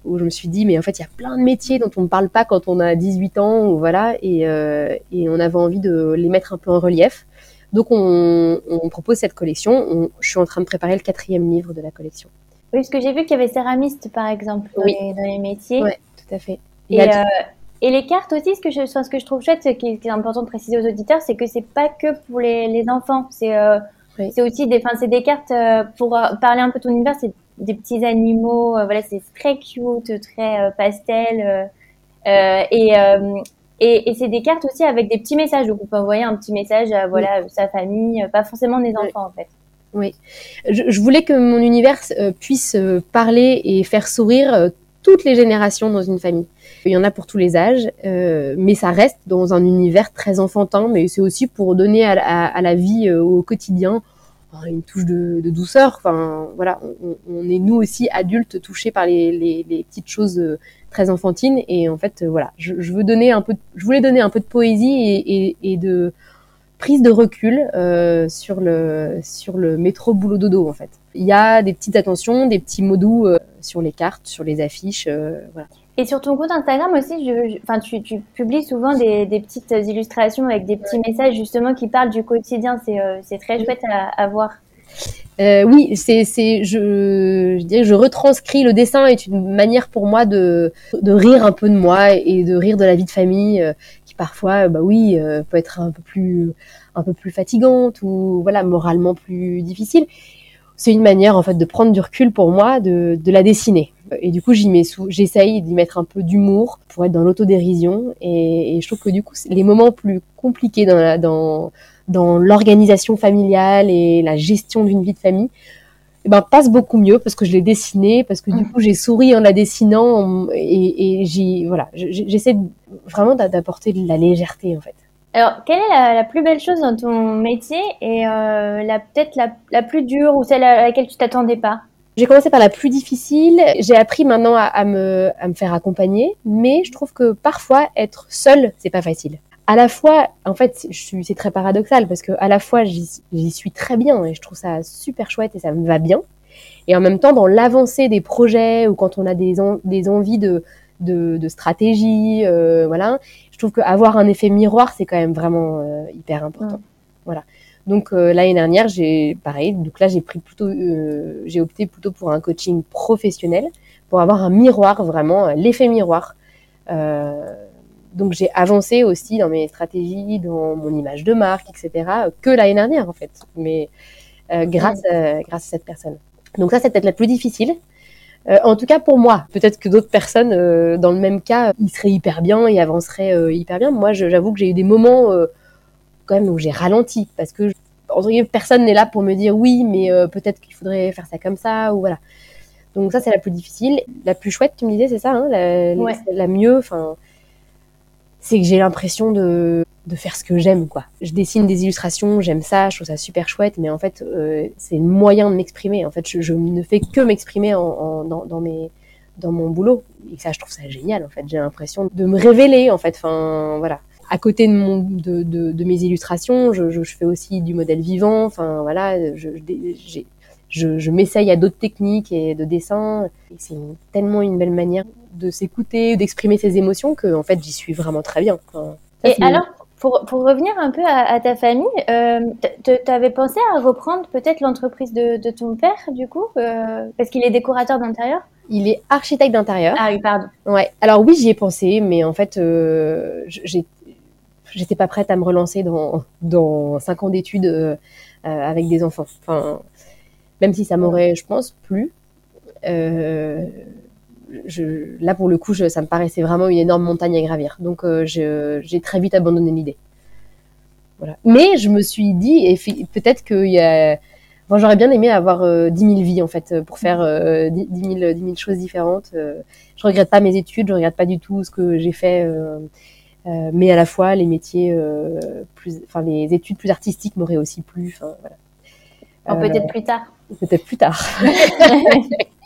où, je me suis dit, mais en fait, il y a plein de métiers dont on ne parle pas quand on a 18 ans, ou voilà, et, euh, et on avait envie de les mettre un peu en relief. Donc on, on propose cette collection. On, je suis en train de préparer le quatrième livre de la collection.
Oui, parce que j'ai vu qu'il y avait céramiste, par exemple, dans, les, dans les, métiers.
Oui, tout à fait.
Et, euh, et, les cartes aussi, ce que je, ce que je trouve chouette, ce qui, est important de préciser aux auditeurs, c'est que c'est pas que pour les, les enfants. C'est euh, oui. aussi des, c'est des cartes euh, pour euh, parler un peu de ton univers. C'est des petits animaux. Euh, voilà, c'est très cute, très pastel. et et, et c'est des cartes aussi avec des petits messages. Donc on peut envoyer un petit message à voilà sa famille, pas forcément des enfants en fait.
Oui, je, je, voulais que mon univers euh, puisse euh, parler et faire sourire euh, toutes les générations dans une famille. Il y en a pour tous les âges, euh, mais ça reste dans un univers très enfantin, mais c'est aussi pour donner à, à, à la vie au quotidien une touche de, de, douceur. Enfin, voilà, on, on, est nous aussi adultes touchés par les, les, les petites choses très enfantines, et en fait, voilà, je, je, veux donner un peu, de, je voulais donner un peu de poésie et, et, et de prise de recul euh, sur le sur le métro boulot dodo en fait. Il y a des petites attentions, des petits mots doux euh, sur les cartes, sur les affiches, euh, voilà.
Et sur ton compte Instagram aussi, tu, publies souvent des, petites illustrations avec des petits messages justement qui parlent du quotidien. C'est euh, très chouette à, voir.
Euh, oui, c'est, je, je dirais, je retranscris le dessin est une manière pour moi de, de rire un peu de moi et de rire de la vie de famille parfois, bah oui, peut être un peu plus, un peu plus fatigante ou voilà, moralement plus difficile. C'est une manière en fait de prendre du recul pour moi, de, de la dessiner. Et du coup, j'y mets sous, j'essaye d'y mettre un peu d'humour pour être dans l'autodérision. Et, et je trouve que du coup, les moments plus compliqués dans la, dans, dans l'organisation familiale et la gestion d'une vie de famille, eh ben, passe beaucoup mieux parce que je l'ai dessiné, parce que du mmh. coup j'ai souri en la dessinant et, et j'ai voilà, j'essaie vraiment d'apporter de la légèreté en fait.
Alors, quelle est la, plus belle chose dans ton métier et euh, la peut-être la, la, plus dure ou celle à laquelle tu t'attendais pas?
J'ai commencé par la plus difficile. J'ai appris maintenant à, me, à me faire accompagner, mais je trouve que parfois être seule, c'est pas facile à la fois, en fait, c'est très paradoxal parce que à la fois j'y suis très bien et je trouve ça super chouette et ça me va bien. Et en même temps, dans l'avancée des projets ou quand on a des, des envies de, de, stratégie, euh, voilà, je trouve qu'avoir un effet miroir, c'est quand même vraiment euh, hyper important. Voilà. Donc euh, l'année dernière, j'ai pareil. Donc là, j'ai pris plutôt, j'ai opté plutôt pour un coaching professionnel pour avoir un miroir vraiment, l'effet miroir. Euh, donc j'ai avancé aussi dans mes stratégies, dans mon image de marque, etc. que l'année dernière en fait, mais euh, grâce grâce à cette personne. Donc ça c'est peut-être la plus difficile. Euh, en tout cas pour moi, peut-être que d'autres personnes euh, dans le même cas, ils seraient hyper bien et avanceraient hyper bien. Moi j'avoue que j'ai eu des moments quand même où j'ai ralenti parce que personne n'est là pour me dire oui, mais peut-être qu'il faudrait faire ça comme ça ou voilà. Donc ça c'est la plus difficile, la plus chouette tu me disais c'est ça, hein, la, la mieux, enfin c'est que j'ai l'impression de, de faire ce que j'aime, quoi. Je dessine des illustrations, j'aime ça, je trouve ça super chouette, mais en fait, euh, c'est le moyen de m'exprimer. En fait, je, ne fais que m'exprimer en, dans, dans, mes, dans mon boulot. Et ça, je trouve ça génial, en fait. J'ai l'impression de me révéler, en fait. Enfin, voilà. À côté de, mon, de, de, de mes illustrations, je, je, fais aussi du modèle vivant. Enfin, voilà, je, je, je m'essaye à d'autres techniques et de dessin. C'est tellement une belle manière de s'écouter, d'exprimer ses émotions, que en fait j'y suis vraiment très bien.
et alors, pour, pour, revenir un peu à, ta famille, euh, tu avais pensé à reprendre peut-être l'entreprise de, de, ton père, du coup, euh, parce qu'il est décorateur d'intérieur?
Il est architecte d'intérieur.
Ah oui, pardon.
Ouais. Alors oui, j'y ai pensé, mais en fait, euh, j'étais pas prête à me relancer dans, dans 5 ans d'études euh, avec des enfants. Enfin, même si ça m'aurait, je pense, plu. Euh, je, là pour le coup, je, ça me paraissait vraiment une énorme montagne à gravir. Donc euh, j'ai très vite abandonné l'idée. Voilà. Mais je me suis dit, et peut-être qu'il y a, bon, j'aurais bien aimé avoir euh, 10 000 vies en fait pour faire euh, 10, 000, 10 000 choses différentes. Euh, je regrette pas mes études, je regrette pas du tout ce que j'ai fait, euh, euh, mais à la fois les métiers plus, enfin les études plus artistiques m'auraient aussi plu.
Voilà. peut-être plus tard.
Peut-être plus tard. <laughs>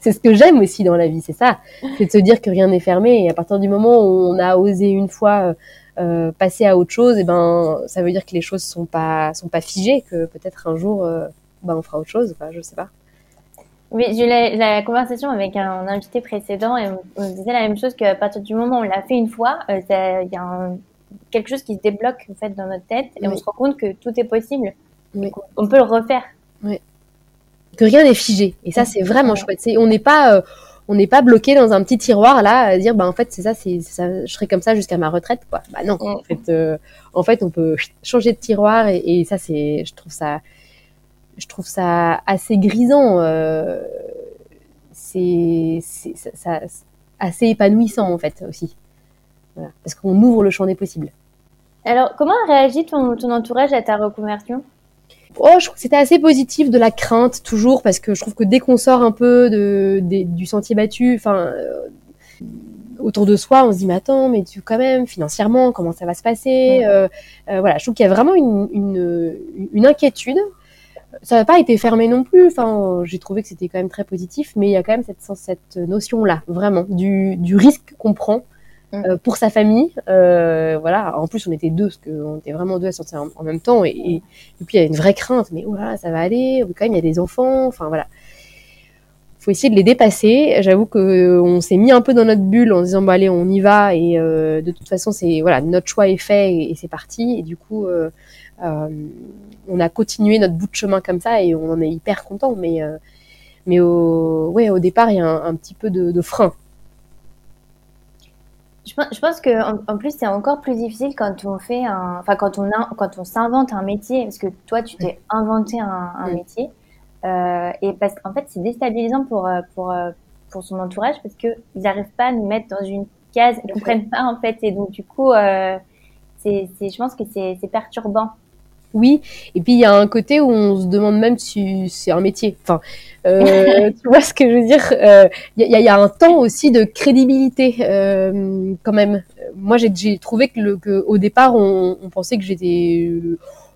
c'est ce que j'aime aussi dans la vie, c'est ça. C'est de se dire que rien n'est fermé. Et à partir du moment où on a osé une fois euh, euh passer à autre chose, et eh ben, ça veut dire que les choses sont pas sont pas figées, que peut-être un jour, euh, ben, on fera autre chose. Enfin, je sais pas.
Oui, j'ai eu la, la, conversation avec un invité précédent et on, disait la même chose qu'à partir du moment où on l'a fait une fois, euh, il y a quelque chose qui se débloque en fait dans notre tête et on se rend compte que tout est possible. Oui. On peut le refaire.
Oui que rien n'est figé. Et ça, c'est vraiment chouette. C'est, on n'est pas, euh, on n'est pas bloqué dans un petit tiroir là à dire, bah en fait, c'est ça, c'est ça, je serai comme ça jusqu'à ma retraite, quoi. Bah non. En fait, euh, en fait, on peut changer de tiroir et, et, ça, c'est, je trouve ça, je trouve ça assez grisant. Euh, c'est, c'est ça, ça, assez épanouissant en fait aussi. Voilà. Parce qu'on ouvre le champ des possibles.
Alors, comment a réagi ton, ton entourage à ta reconversion?
Oh, je trouve que c'était assez positif, de la crainte toujours, parce que je trouve que dès qu'on sort un peu de, du sentier battu, enfin, euh, autour de soi, on se dit mais attends, mais tu quand même financièrement, comment ça va se passer euh, euh, Voilà, je trouve qu'il y a vraiment une, une, une inquiétude. Ça n'a pas été fermé non plus. Enfin, j'ai trouvé que c'était quand même très positif, mais il y a quand même cette, cette notion-là, vraiment, du, du risque qu'on prend. Euh, pour sa famille. Euh, voilà. En plus, on était deux, parce qu'on était vraiment deux à sortir en, même temps. Et, et, puis, il y a une vraie crainte. Mais voilà, ça va aller. Quand même, il y a des enfants. Enfin, voilà. faut essayer de les dépasser. J'avoue que euh, on s'est mis un peu dans notre bulle en disant, bah allez, on y va. Et euh, de toute façon, c'est voilà, notre choix est fait et, c'est parti. Et du coup, euh, on a continué notre bout de chemin comme ça et on en est hyper content. Mais mais au, ouais, au départ, il y a un, un petit peu de, de frein
Je pense, que en, plus c'est encore plus difficile quand on fait un, enfin quand on a, quand on s'invente un métier, parce que toi tu t'es inventé un, métier, euh, et parce qu'en fait c'est déstabilisant pour pour pour son entourage parce que ils n'arrivent pas à nous mettre dans une case, ils comprennent pas en fait, et donc du coup c'est, je pense que c'est perturbant
oui. Et puis il y a un côté où on se demande même si c'est un métier. Enfin, euh, <laughs> tu vois ce que je veux dire euh, Il y, a, un temps aussi de crédibilité euh, quand même. Moi, j'ai trouvé que, le, que au départ, on, on pensait que j'étais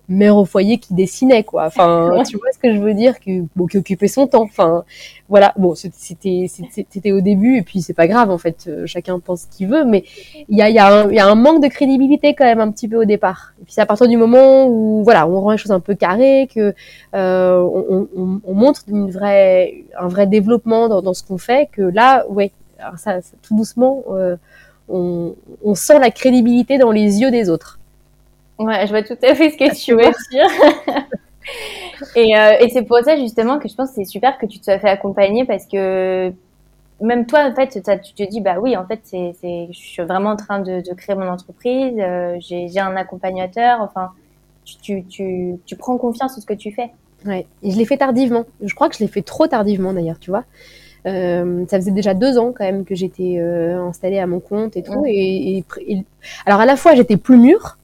mère au foyer qui dessinait quoi. Enfin, <laughs> tu vois ce que je veux dire que bon, qui occupait son temps. Enfin, voilà. Bon, c'était c'était au début et puis c'est pas grave en fait. Euh, chacun pense ce qu'il veut, mais il y a il y, a un, y a un manque de crédibilité quand même un petit peu au départ. Et puis c'est à partir du moment où voilà, on rend les choses un peu carrées, que euh, on, on, on, montre une vraie un vrai développement dans, dans ce qu'on fait, que là, ouais, ça, tout doucement, euh, on, on sent la crédibilité dans les yeux des autres.
Ouais, je vois tout à fait ce que tu veux dire. <laughs> et, euh, et c'est pour ça justement que je pense que c'est super que tu te sois fait accompagner parce que même toi, en fait, tu te dis, bah oui, en fait, c'est, je suis vraiment en train de, de créer mon entreprise, euh, j'ai, j'ai un accompagnateur, enfin, tu, tu, tu, prends confiance en ce que tu fais.
Ouais, et je l'ai fait tardivement. Je crois que je l'ai fait trop tardivement d'ailleurs, tu vois. Euh, ça faisait déjà deux ans quand même que j'étais euh, installée à mon compte et tout. Et, et, et, alors à la fois j'étais plus mûre,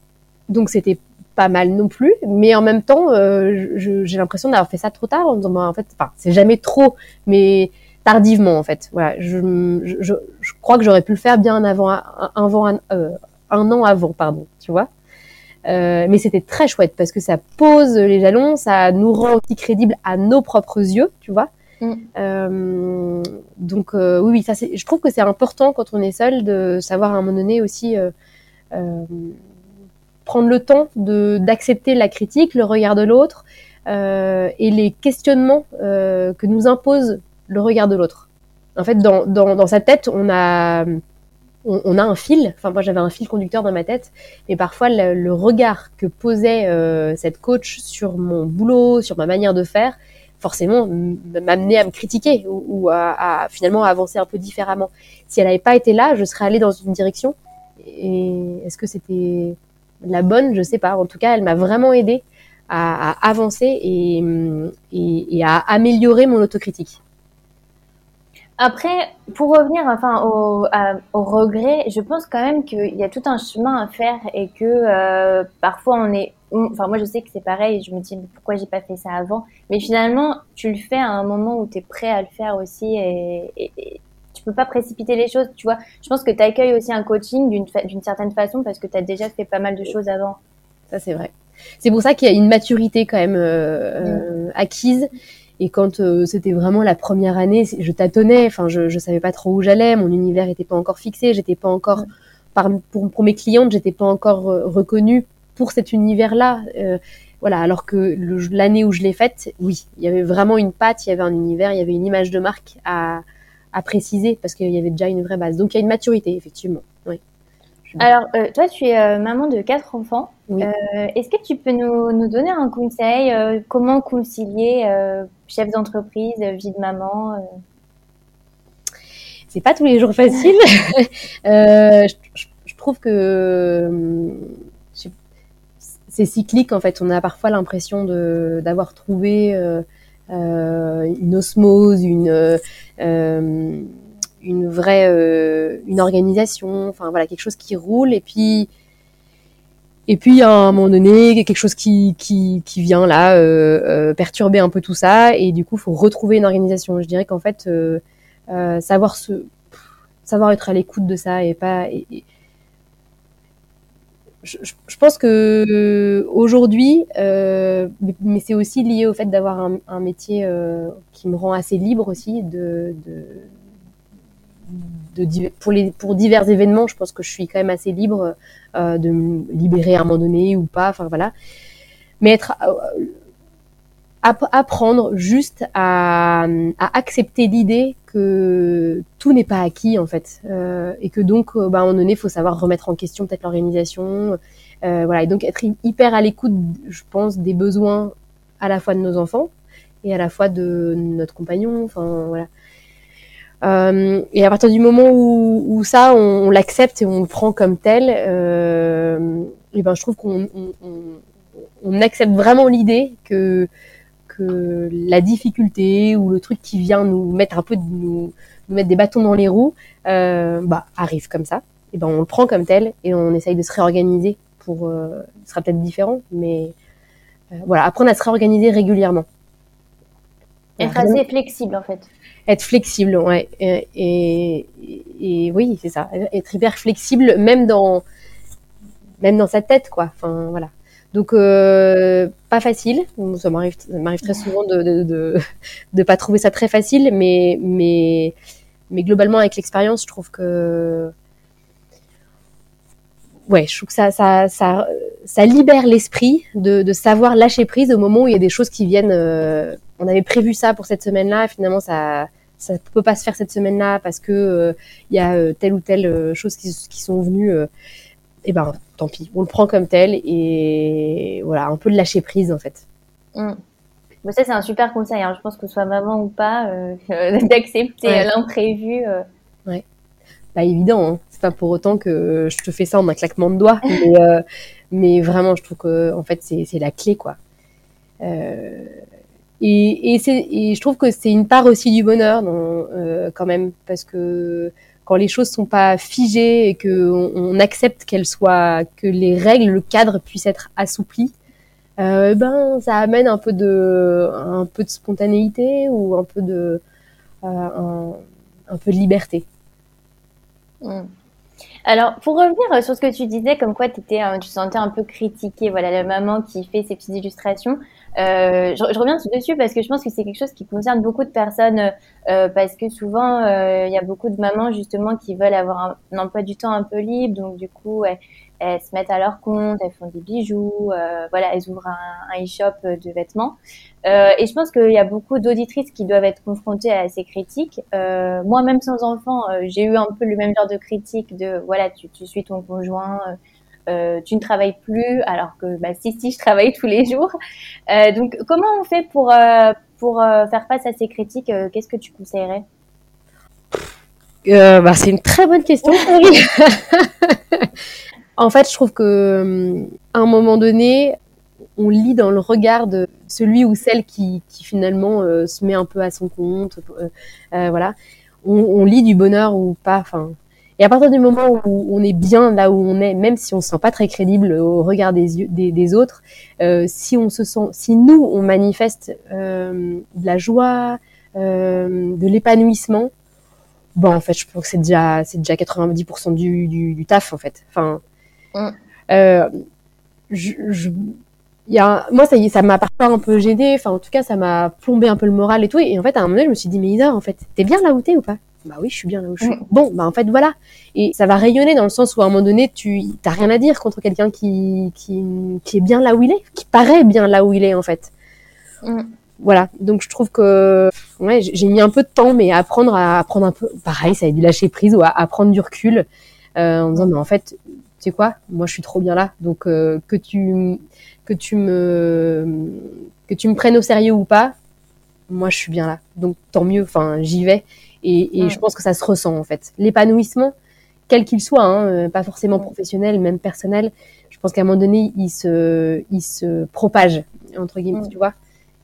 donc c'était pas mal non plus, mais en même temps, euh, j'ai l'impression d'avoir fait ça trop tard en disant, bah, en fait, enfin, c'est jamais trop, mais tardivement en fait. Voilà, je, je, je crois que j'aurais pu le faire bien avant, un, un, euh, un an avant, pardon, tu vois. Euh, mais c'était très chouette parce que ça pose les jalons, ça nous rend aussi crédibles à nos propres yeux, tu vois. Mm. Euh, donc euh, oui, oui, ça c'est. Je trouve que c'est important quand on est seul de savoir à un moment donné aussi euh, prendre le temps de d'accepter la critique, le regard de l'autre euh, et les questionnements euh, que nous impose le regard de l'autre. En fait, dans, dans, dans, sa tête, on a on, a un fil. Enfin, moi, j'avais un fil conducteur dans ma tête, et parfois le, le regard que posait euh, cette coach sur mon boulot, sur ma manière de faire, forcément m'amenait à me critiquer ou, ou à, à, finalement à avancer un peu différemment. Si elle n'avait pas été là, je serais allée dans une direction. Et est-ce que c'était la bonne, je sais pas. En tout cas, elle m'a vraiment aidé à, avancer et, à améliorer mon autocritique.
Après, pour revenir enfin au, regret, je pense quand même qu'il y a tout un chemin à faire et que euh, parfois on est, enfin moi je sais que c'est pareil, je me dis pourquoi j'ai pas fait ça avant, mais finalement tu le fais à un moment où tu es prêt à le faire aussi et, peux pas précipiter les choses, tu vois. Je pense que tu accueilles aussi un coaching d'une certaine façon parce que tu as déjà fait pas mal de choses avant.
Ça, c'est vrai. C'est pour ça qu'il y a une maturité quand même euh, mm. acquise. Et quand euh, c'était vraiment la première année, je tâtonnais. Enfin, je, je savais pas trop où j'allais. Mon univers était pas encore fixé. J'étais pas encore, mm. par, pour, pour mes clientes, j'étais pas encore euh, reconnue pour cet univers-là. Euh, voilà, alors que l'année où je l'ai faite, oui, il y avait vraiment une patte, il y avait un univers, il y avait une image de marque à, à préciser parce qu'il y avait déjà une vraie base. Donc il y a une maturité, effectivement. Oui.
Alors, euh, toi, tu es euh, maman de quatre enfants. Euh, Est-ce que tu peux nous, nous donner un conseil Comment concilier chef d'entreprise, vie de maman
C'est pas tous les jours facile. <laughs> je, je, je, trouve que c'est cyclique en fait. On a parfois l'impression d'avoir trouvé une osmose, une euh, vraie euh, une organisation, enfin voilà quelque chose qui roule et puis et puis à un moment donné quelque chose qui vient là euh, perturber un peu tout ça et du coup faut retrouver une organisation. Je dirais qu'en fait savoir être à l'écoute de ça et pas je, pense que euh, aujourd'hui, euh, mais c'est aussi lié au fait d'avoir un, métier euh, qui me rend assez libre aussi de, pour divers événements. Je pense que je suis quand même assez libre de me libérer à un moment donné ou pas. Enfin voilà, mais être apprendre juste à, à accepter l'idée que tout n'est pas acquis en fait. Euh, et que donc euh, bah, à un moment donné faut savoir remettre en question peut-être l'organisation. Euh, voilà. Et donc être hyper à l'écoute je pense des besoins à la fois de nos enfants et à la fois de notre compagnon. Enfin voilà. Euh, et à partir du moment où, où ça, on, l'accepte et on le prend comme tel, euh, et ben je trouve qu'on on, on, on accepte vraiment l'idée que que la difficulté ou le truc qui vient nous mettre un peu nous, nous mettre des bâtons dans les roues, euh, bah arrive comme ça. Et ben on le prend comme tel et on essaye de se réorganiser pour. Euh, ce sera peut-être différent, mais euh, voilà, apprendre à se réorganiser régulièrement.
Être assez flexible en fait.
Être flexible, ouais. Et, et, et oui, c'est ça. Être hyper flexible, même dans, même dans sa tête, quoi. Enfin, voilà. Donc, euh, pas facile. Ça m'arrive, très souvent de, de pas trouver ça très facile, mais, mais, mais globalement, avec l'expérience, je trouve que, ouais, je trouve que ça, ça, ça, libère l'esprit de, savoir lâcher prise au moment où il y a des choses qui viennent. Euh, on avait prévu ça pour cette semaine-là, finalement ça, ça peut pas se faire cette semaine-là parce que euh, il y a telle ou telle chose qui, qui sont venues. et eh ben, tant pis, on le prend comme tel et voilà, un peu de lâcher prise en fait.
Mm. Ça c'est un super conseil. Hein. Je pense que ce soit maman ou pas, <laughs> d'accepter
Ouais.
l'imprévu.
Pas évident. Hein. C'est pas pour autant que je te fais ça en un claquement de doigts, mais, euh, mais vraiment, je trouve que en fait c'est la clé quoi. Euh, et, et, c'est- et je trouve que c'est une part aussi du bonheur euh, quand même parce que quand les choses sont pas figées et que on, accepte qu'elles soient que les règles le cadre puisse être assoupli euh, ben ça amène un peu de spontanéité ou un peu de euh, liberté.
Alors, pour revenir sur ce que tu disais, comme quoi t'étais, euh, tu sentais un peu critiquée, voilà, la maman qui fait ses petites illustrations. Euh, je, je reviens dessus parce que je pense que c'est quelque chose qui concerne beaucoup de personnes, euh, parce que souvent, euh, il y a beaucoup de mamans justement qui veulent avoir un, emploi du temps un peu libre, donc du coup, elles, elles se mettent à leur compte, elles font des bijoux, euh, voilà, elles ouvrent un, un e-shop de vêtements. Et je pense qu'il y a beaucoup d'auditrices qui doivent être confrontées à ces critiques. Euh, moi, même sans enfant, j'ai eu un peu le même genre de critique de voilà, tu, tu suis ton conjoint, euh, tu ne travailles plus, alors que bah, si si, je travaille tous les jours. Euh, donc, comment on fait pour euh, pour faire face à ces critiques Qu'est-ce que tu conseillerais?
Bah, c'est une très bonne question, <laughs> en fait, je trouve que hum, à un moment donné, on lit dans le regard de celui ou celle qui, qui finalement se met un peu à son compte. voilà, on, on lit du bonheur ou pas. Enfin, et à partir du moment où on est bien là où on est, même si on se sent pas très crédible au regard des yeux des, des autres, euh, si on se sent, si nous on manifeste euh, de la joie, euh, de l'épanouissement, bon en fait je pense que c'est déjà c'est déjà 90% du, du, du taf en fait. Enfin
Mm.
euh, je, je y a un- moi ça y est, ça m'a parfois un peu gêné enfin en tout cas ça m'a plombé un peu le moral et tout. Et en fait à un moment donné je me suis dit mais Isa en fait t'es bien là où t'es ou pas? Bah oui je suis bien là où je suis bon. Bah en fait voilà. Et ça va rayonner dans le sens où à un moment donné tu t'as rien à dire contre quelqu'un qui, qui qui est bien là où il est qui paraît bien là où il est en fait. Voilà. Donc je trouve que ouais j'ai mis un peu de temps mais à apprendre à apprendre un peu pareil ça a du lâcher prise ou à, à prendre du recul euh, en disant mais en fait tu sais quoi? Moi je suis trop bien là. Donc euh, que tu que tu me que tu me prennes au sérieux ou pas moi je suis bien là. Donc tant mieux. Enfin j'y vais et, et je pense que ça se ressent en fait l'épanouissement quel qu'il soit hein, euh, pas forcément professionnel même personnel je pense qu'à un moment donné il se il se propage entre guillemets tu vois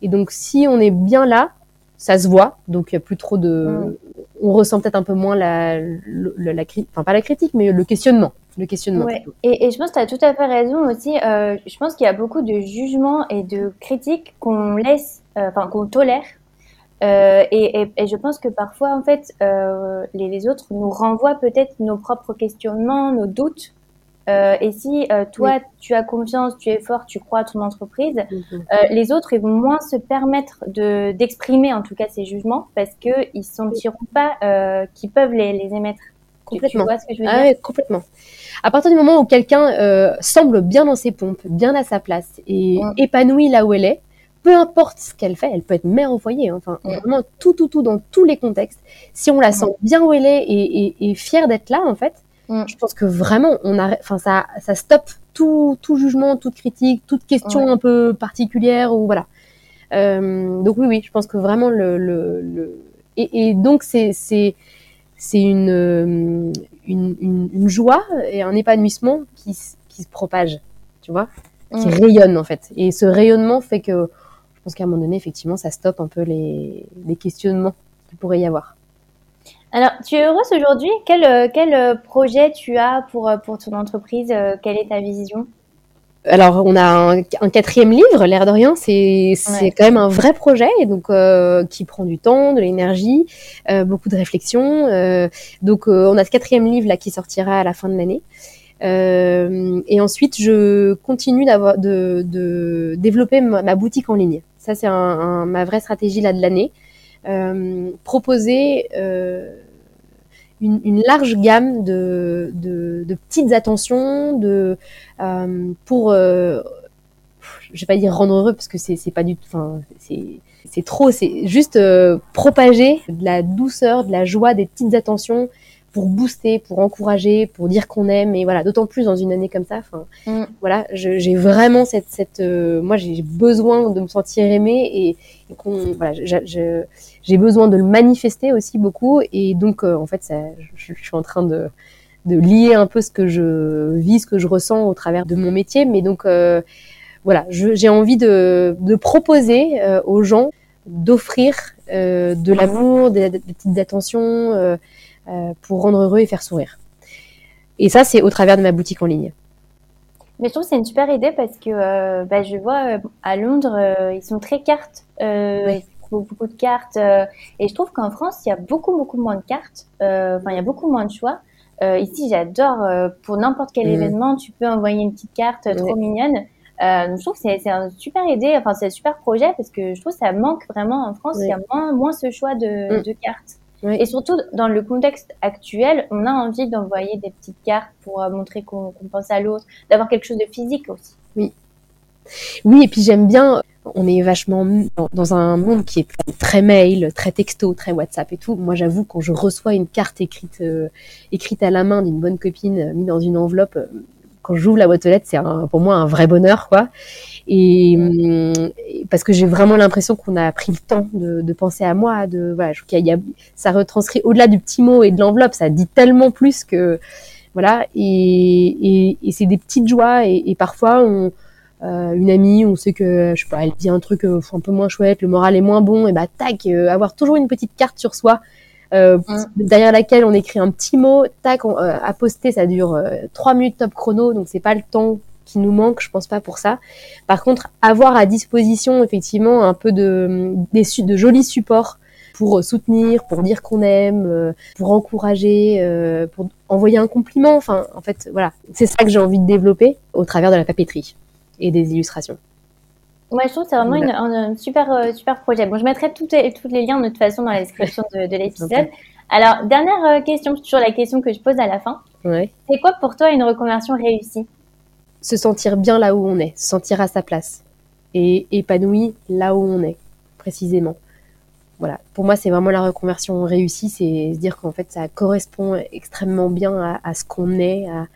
et donc si on est bien là ça se voit donc il y a plus trop de on ressent peut-être un peu moins la, la, enfin pas la critique mais le questionnement le questionnement
Ouais.
plutôt.
Et, et je pense que tu as tout à fait raison aussi. Euh, je pense qu'il y a beaucoup de jugements et de critiques qu'on laisse, euh, enfin qu'on tolère. Euh, et, et, et je pense que parfois, en fait, euh, les, les autres nous renvoient peut-être nos propres questionnements, nos doutes. Euh, et si toi, tu as confiance, tu es fort, tu crois à ton entreprise,
Mhm.
euh, les autres, ils vont moins se permettre de d'exprimer en tout cas ces jugements parce que ils sentiront pas qu'ils peuvent les, les émettre. Tu- Tu,
Complètement.
vois ce que je veux
Ah
dire
ouais, complètement. À partir du moment où quelqu'un semble bien dans ses pompes, bien à sa place et
Ouais.
épanoui là où elle est, peu importe ce qu'elle fait, elle peut être mère au foyer, hein, enfin vraiment tout, tout, tout dans tous les contextes. Si on la sent bien où elle est et, et, et fière d'être là, en fait,
Mm.
je pense que vraiment on a, enfin ça, ça stoppe tout, tout jugement, toute critique, toute question
Ouais.
un peu particulière ou voilà. Euh, donc oui, oui, je pense que vraiment le, le, le Et, et donc c'est c'est c'est une, euh, une, une une joie et un épanouissement qui qui se propage, tu vois, qui rayonne en fait. Et ce rayonnement fait que pense qu'à un moment donné, effectivement, ça stoppe un peu les les questionnements qu'il pourrait y avoir.
Alors, tu es heureuse aujourd'hui? Quel, euh, quel euh, projet tu as pour, euh, pour ton entreprise? Quelle est ta vision?
Alors, on a un, un quatrième livre, l'air de rien, c'est
Ouais.
quand même un vrai projet, et donc euh, qui prend du temps, de l'énergie, euh, beaucoup de réflexion. euh, donc, on a ce quatrième livre là qui sortira à la fin de l'année. Et ensuite, je continue de, de développer ma, ma boutique en ligne. Ça, c'est un, un- ma vraie stratégie là de l'année. Euh, proposer euh, une, une large gamme de, de, de petites attentions, de euh, pour euh, je vais pas dire rendre heureux parce que c'est pas du tout enfin c'est c'est trop c'est juste euh, propager de la douceur de la joie des petites attentions pour booster pour encourager pour dire qu'on aime et voilà d'autant plus dans une année comme ça enfin
Mm.
voilà j'ai vraiment cette cette euh, moi j'ai besoin de me sentir aimée et, et qu'on voilà j'ai besoin de le manifester aussi beaucoup et donc euh, en fait ça je, je suis en train de de lier un peu ce que je vis, ce que je ressens au travers de mon métier. Mais donc, euh, voilà, j'ai envie de, de proposer euh, aux gens d'offrir euh, de l'amour, des, des petites attentions euh, pour rendre heureux et faire sourire. Et ça, c'est au travers de ma boutique en ligne.
Mais je trouve que c'est une super idée parce que euh, bah, je vois euh, à Londres, euh, ils sont très cartes. Euh,
Oui.
beaucoup, de cartes. euh, et je trouve qu'en France, il y a beaucoup, beaucoup moins de cartes. Euh, Enfin, il y a beaucoup moins de choix. Euh, ici, j'adore. euh, pour n'importe quel
Mhm.
événement, tu peux envoyer une petite carte euh, trop mignonne. Euh, je trouve que c'est un super idée. Enfin, c'est un super projet parce que je trouve que ça manque vraiment en France.
Oui.
Il y a moins, moins ce choix de,
Mm.
de cartes.
Oui.
Et surtout, dans le contexte actuel, on a envie d'envoyer des petites cartes pour euh, montrer qu'on pense à l'autre, d'avoir quelque chose de physique aussi.
Oui, et puis j'aime bien, on est vachement dans, un monde qui est très, mail, très texto, très WhatsApp et tout. Moi, j'avoue, quand je reçois une carte écrite, euh, écrite à la main d'une bonne copine, euh, mise dans une enveloppe, quand j'ouvre la boîte aux lettres, c'est pour moi un vrai bonheur, quoi. Et, hum, et parce que j'ai vraiment l'impression qu'on a pris le temps de, de penser à moi, de voilà, je trouve qu'il y a, ça retranscrit au-delà du petit mot et de l'enveloppe, ça dit tellement plus que voilà. Et, et, et c'est des petites joies et, et parfois on euh, une amie, on sait que je sais pas, elle dit un truc euh, un peu moins chouette, le moral est moins bon, et bah tac, euh, avoir toujours une petite carte sur soi. Euh,
Mm.
derrière laquelle on écrit un petit mot, tac, on- euh, à poster, ça dure euh, trois minutes top chrono, donc c'est pas le temps qui nous manque, je pense pas pour ça. Par contre, avoir à disposition effectivement un peu de des de jolis supports pour euh, soutenir, pour dire qu'on aime, euh, pour encourager, euh, pour envoyer un compliment. Enfin, en fait, voilà, c'est ça que j'ai envie de développer au travers de la papeterie et des illustrations.
Ouais, je trouve que c'est vraiment une, un, un super, euh, super projet. Bon, je mettrai tous les, tous les liens de toute façon dans la description de, de <laughs> l'épisode. Alors, dernière euh, question sur la question que je pose à la fin.
Ouais.
C'est quoi pour toi une reconversion réussie?
Se sentir bien là où on est, se sentir à sa place et épanoui là où on est, précisément. Voilà. Pour moi, c'est vraiment la reconversion réussie, c'est se dire qu'en fait, ça correspond extrêmement bien à, à ce qu'on est, à,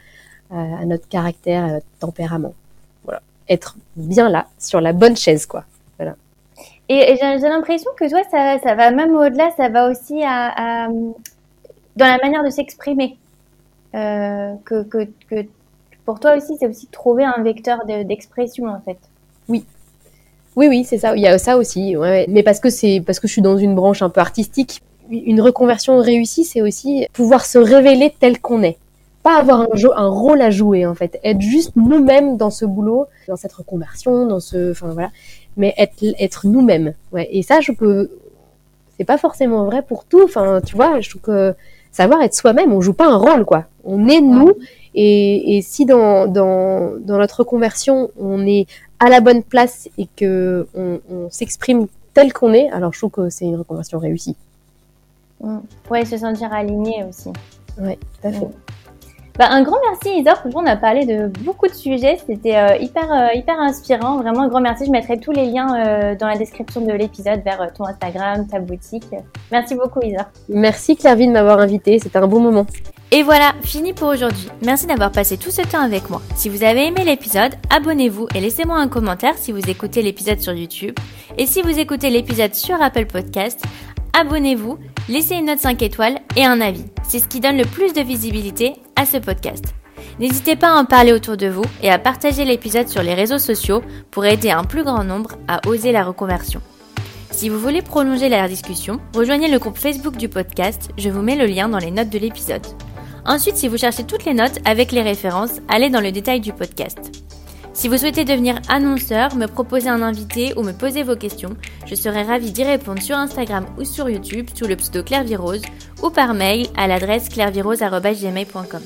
à, à notre caractère, à notre tempérament. Être bien là, sur la bonne chaise, quoi.
Et, et j'ai l'impression que toi, ça, ça va même au-delà, ça va aussi à, à- dans la manière de s'exprimer. Euh, que, que, que pour toi aussi, c'est aussi trouver un vecteur de- d'expression en fait.
Oui, oui, c'est ça. Il y a ça aussi. ouais, ouais. Mais parce que c'est parce que je suis dans une branche un peu artistique. Une reconversion réussie, c'est aussi pouvoir se révéler tel qu'on est. Pas avoir un, jeu, un rôle à jouer en fait. Être juste nous-mêmes dans ce boulot, dans cette reconversion, dans ce, enfin voilà. Mais être être nous-mêmes. Ouais. Et ça, je peux. C'est pas forcément vrai pour tout. Enfin, tu vois, je trouve que savoir être soi-même, on joue pas un rôle quoi. On est nous. Et, et si dans, dans dans notre reconversion, on est à la bonne place et que on, on s'exprime tel qu'on est, alors je trouve que c'est une reconversion réussie.
Ouais, se sentir aligné aussi.
Ouais, tout à fait.
Bah, un grand merci Isa, franchement on a parlé de beaucoup de sujets, c'était euh, hyper, euh, hyper inspirant, vraiment un grand merci, je mettrai tous les liens euh, dans la description de l'épisode vers euh, ton Instagram, ta boutique. Merci beaucoup Isa.
Merci Clairvy de m'avoir invité, c'était un bon moment.
Et voilà, fini pour aujourd'hui. Merci d'avoir passé tout ce temps avec moi. Si vous avez aimé l'épisode, abonnez-vous et laissez-moi un commentaire si vous écoutez l'épisode sur YouTube. Et si vous écoutez l'épisode sur Apple Podcast, abonnez-vous, laissez une note 5 étoiles et un avis. C'est ce qui donne le plus de visibilité à ce podcast. N'hésitez pas à en parler autour de vous et à partager l'épisode sur les réseaux sociaux pour aider un plus grand nombre à oser la reconversion. Si vous voulez prolonger la discussion, rejoignez le groupe Facebook du podcast, je vous mets le lien dans les notes de l'épisode. Ensuite, si vous cherchez toutes les notes avec les références, allez dans le détail du podcast. Si vous souhaitez devenir annonceur, me proposer un invité ou me poser vos questions, je serai ravie d'y répondre sur Instagram ou sur YouTube sous le pseudo Claire ou par mail à l'adresse clairvirose.gmail.com.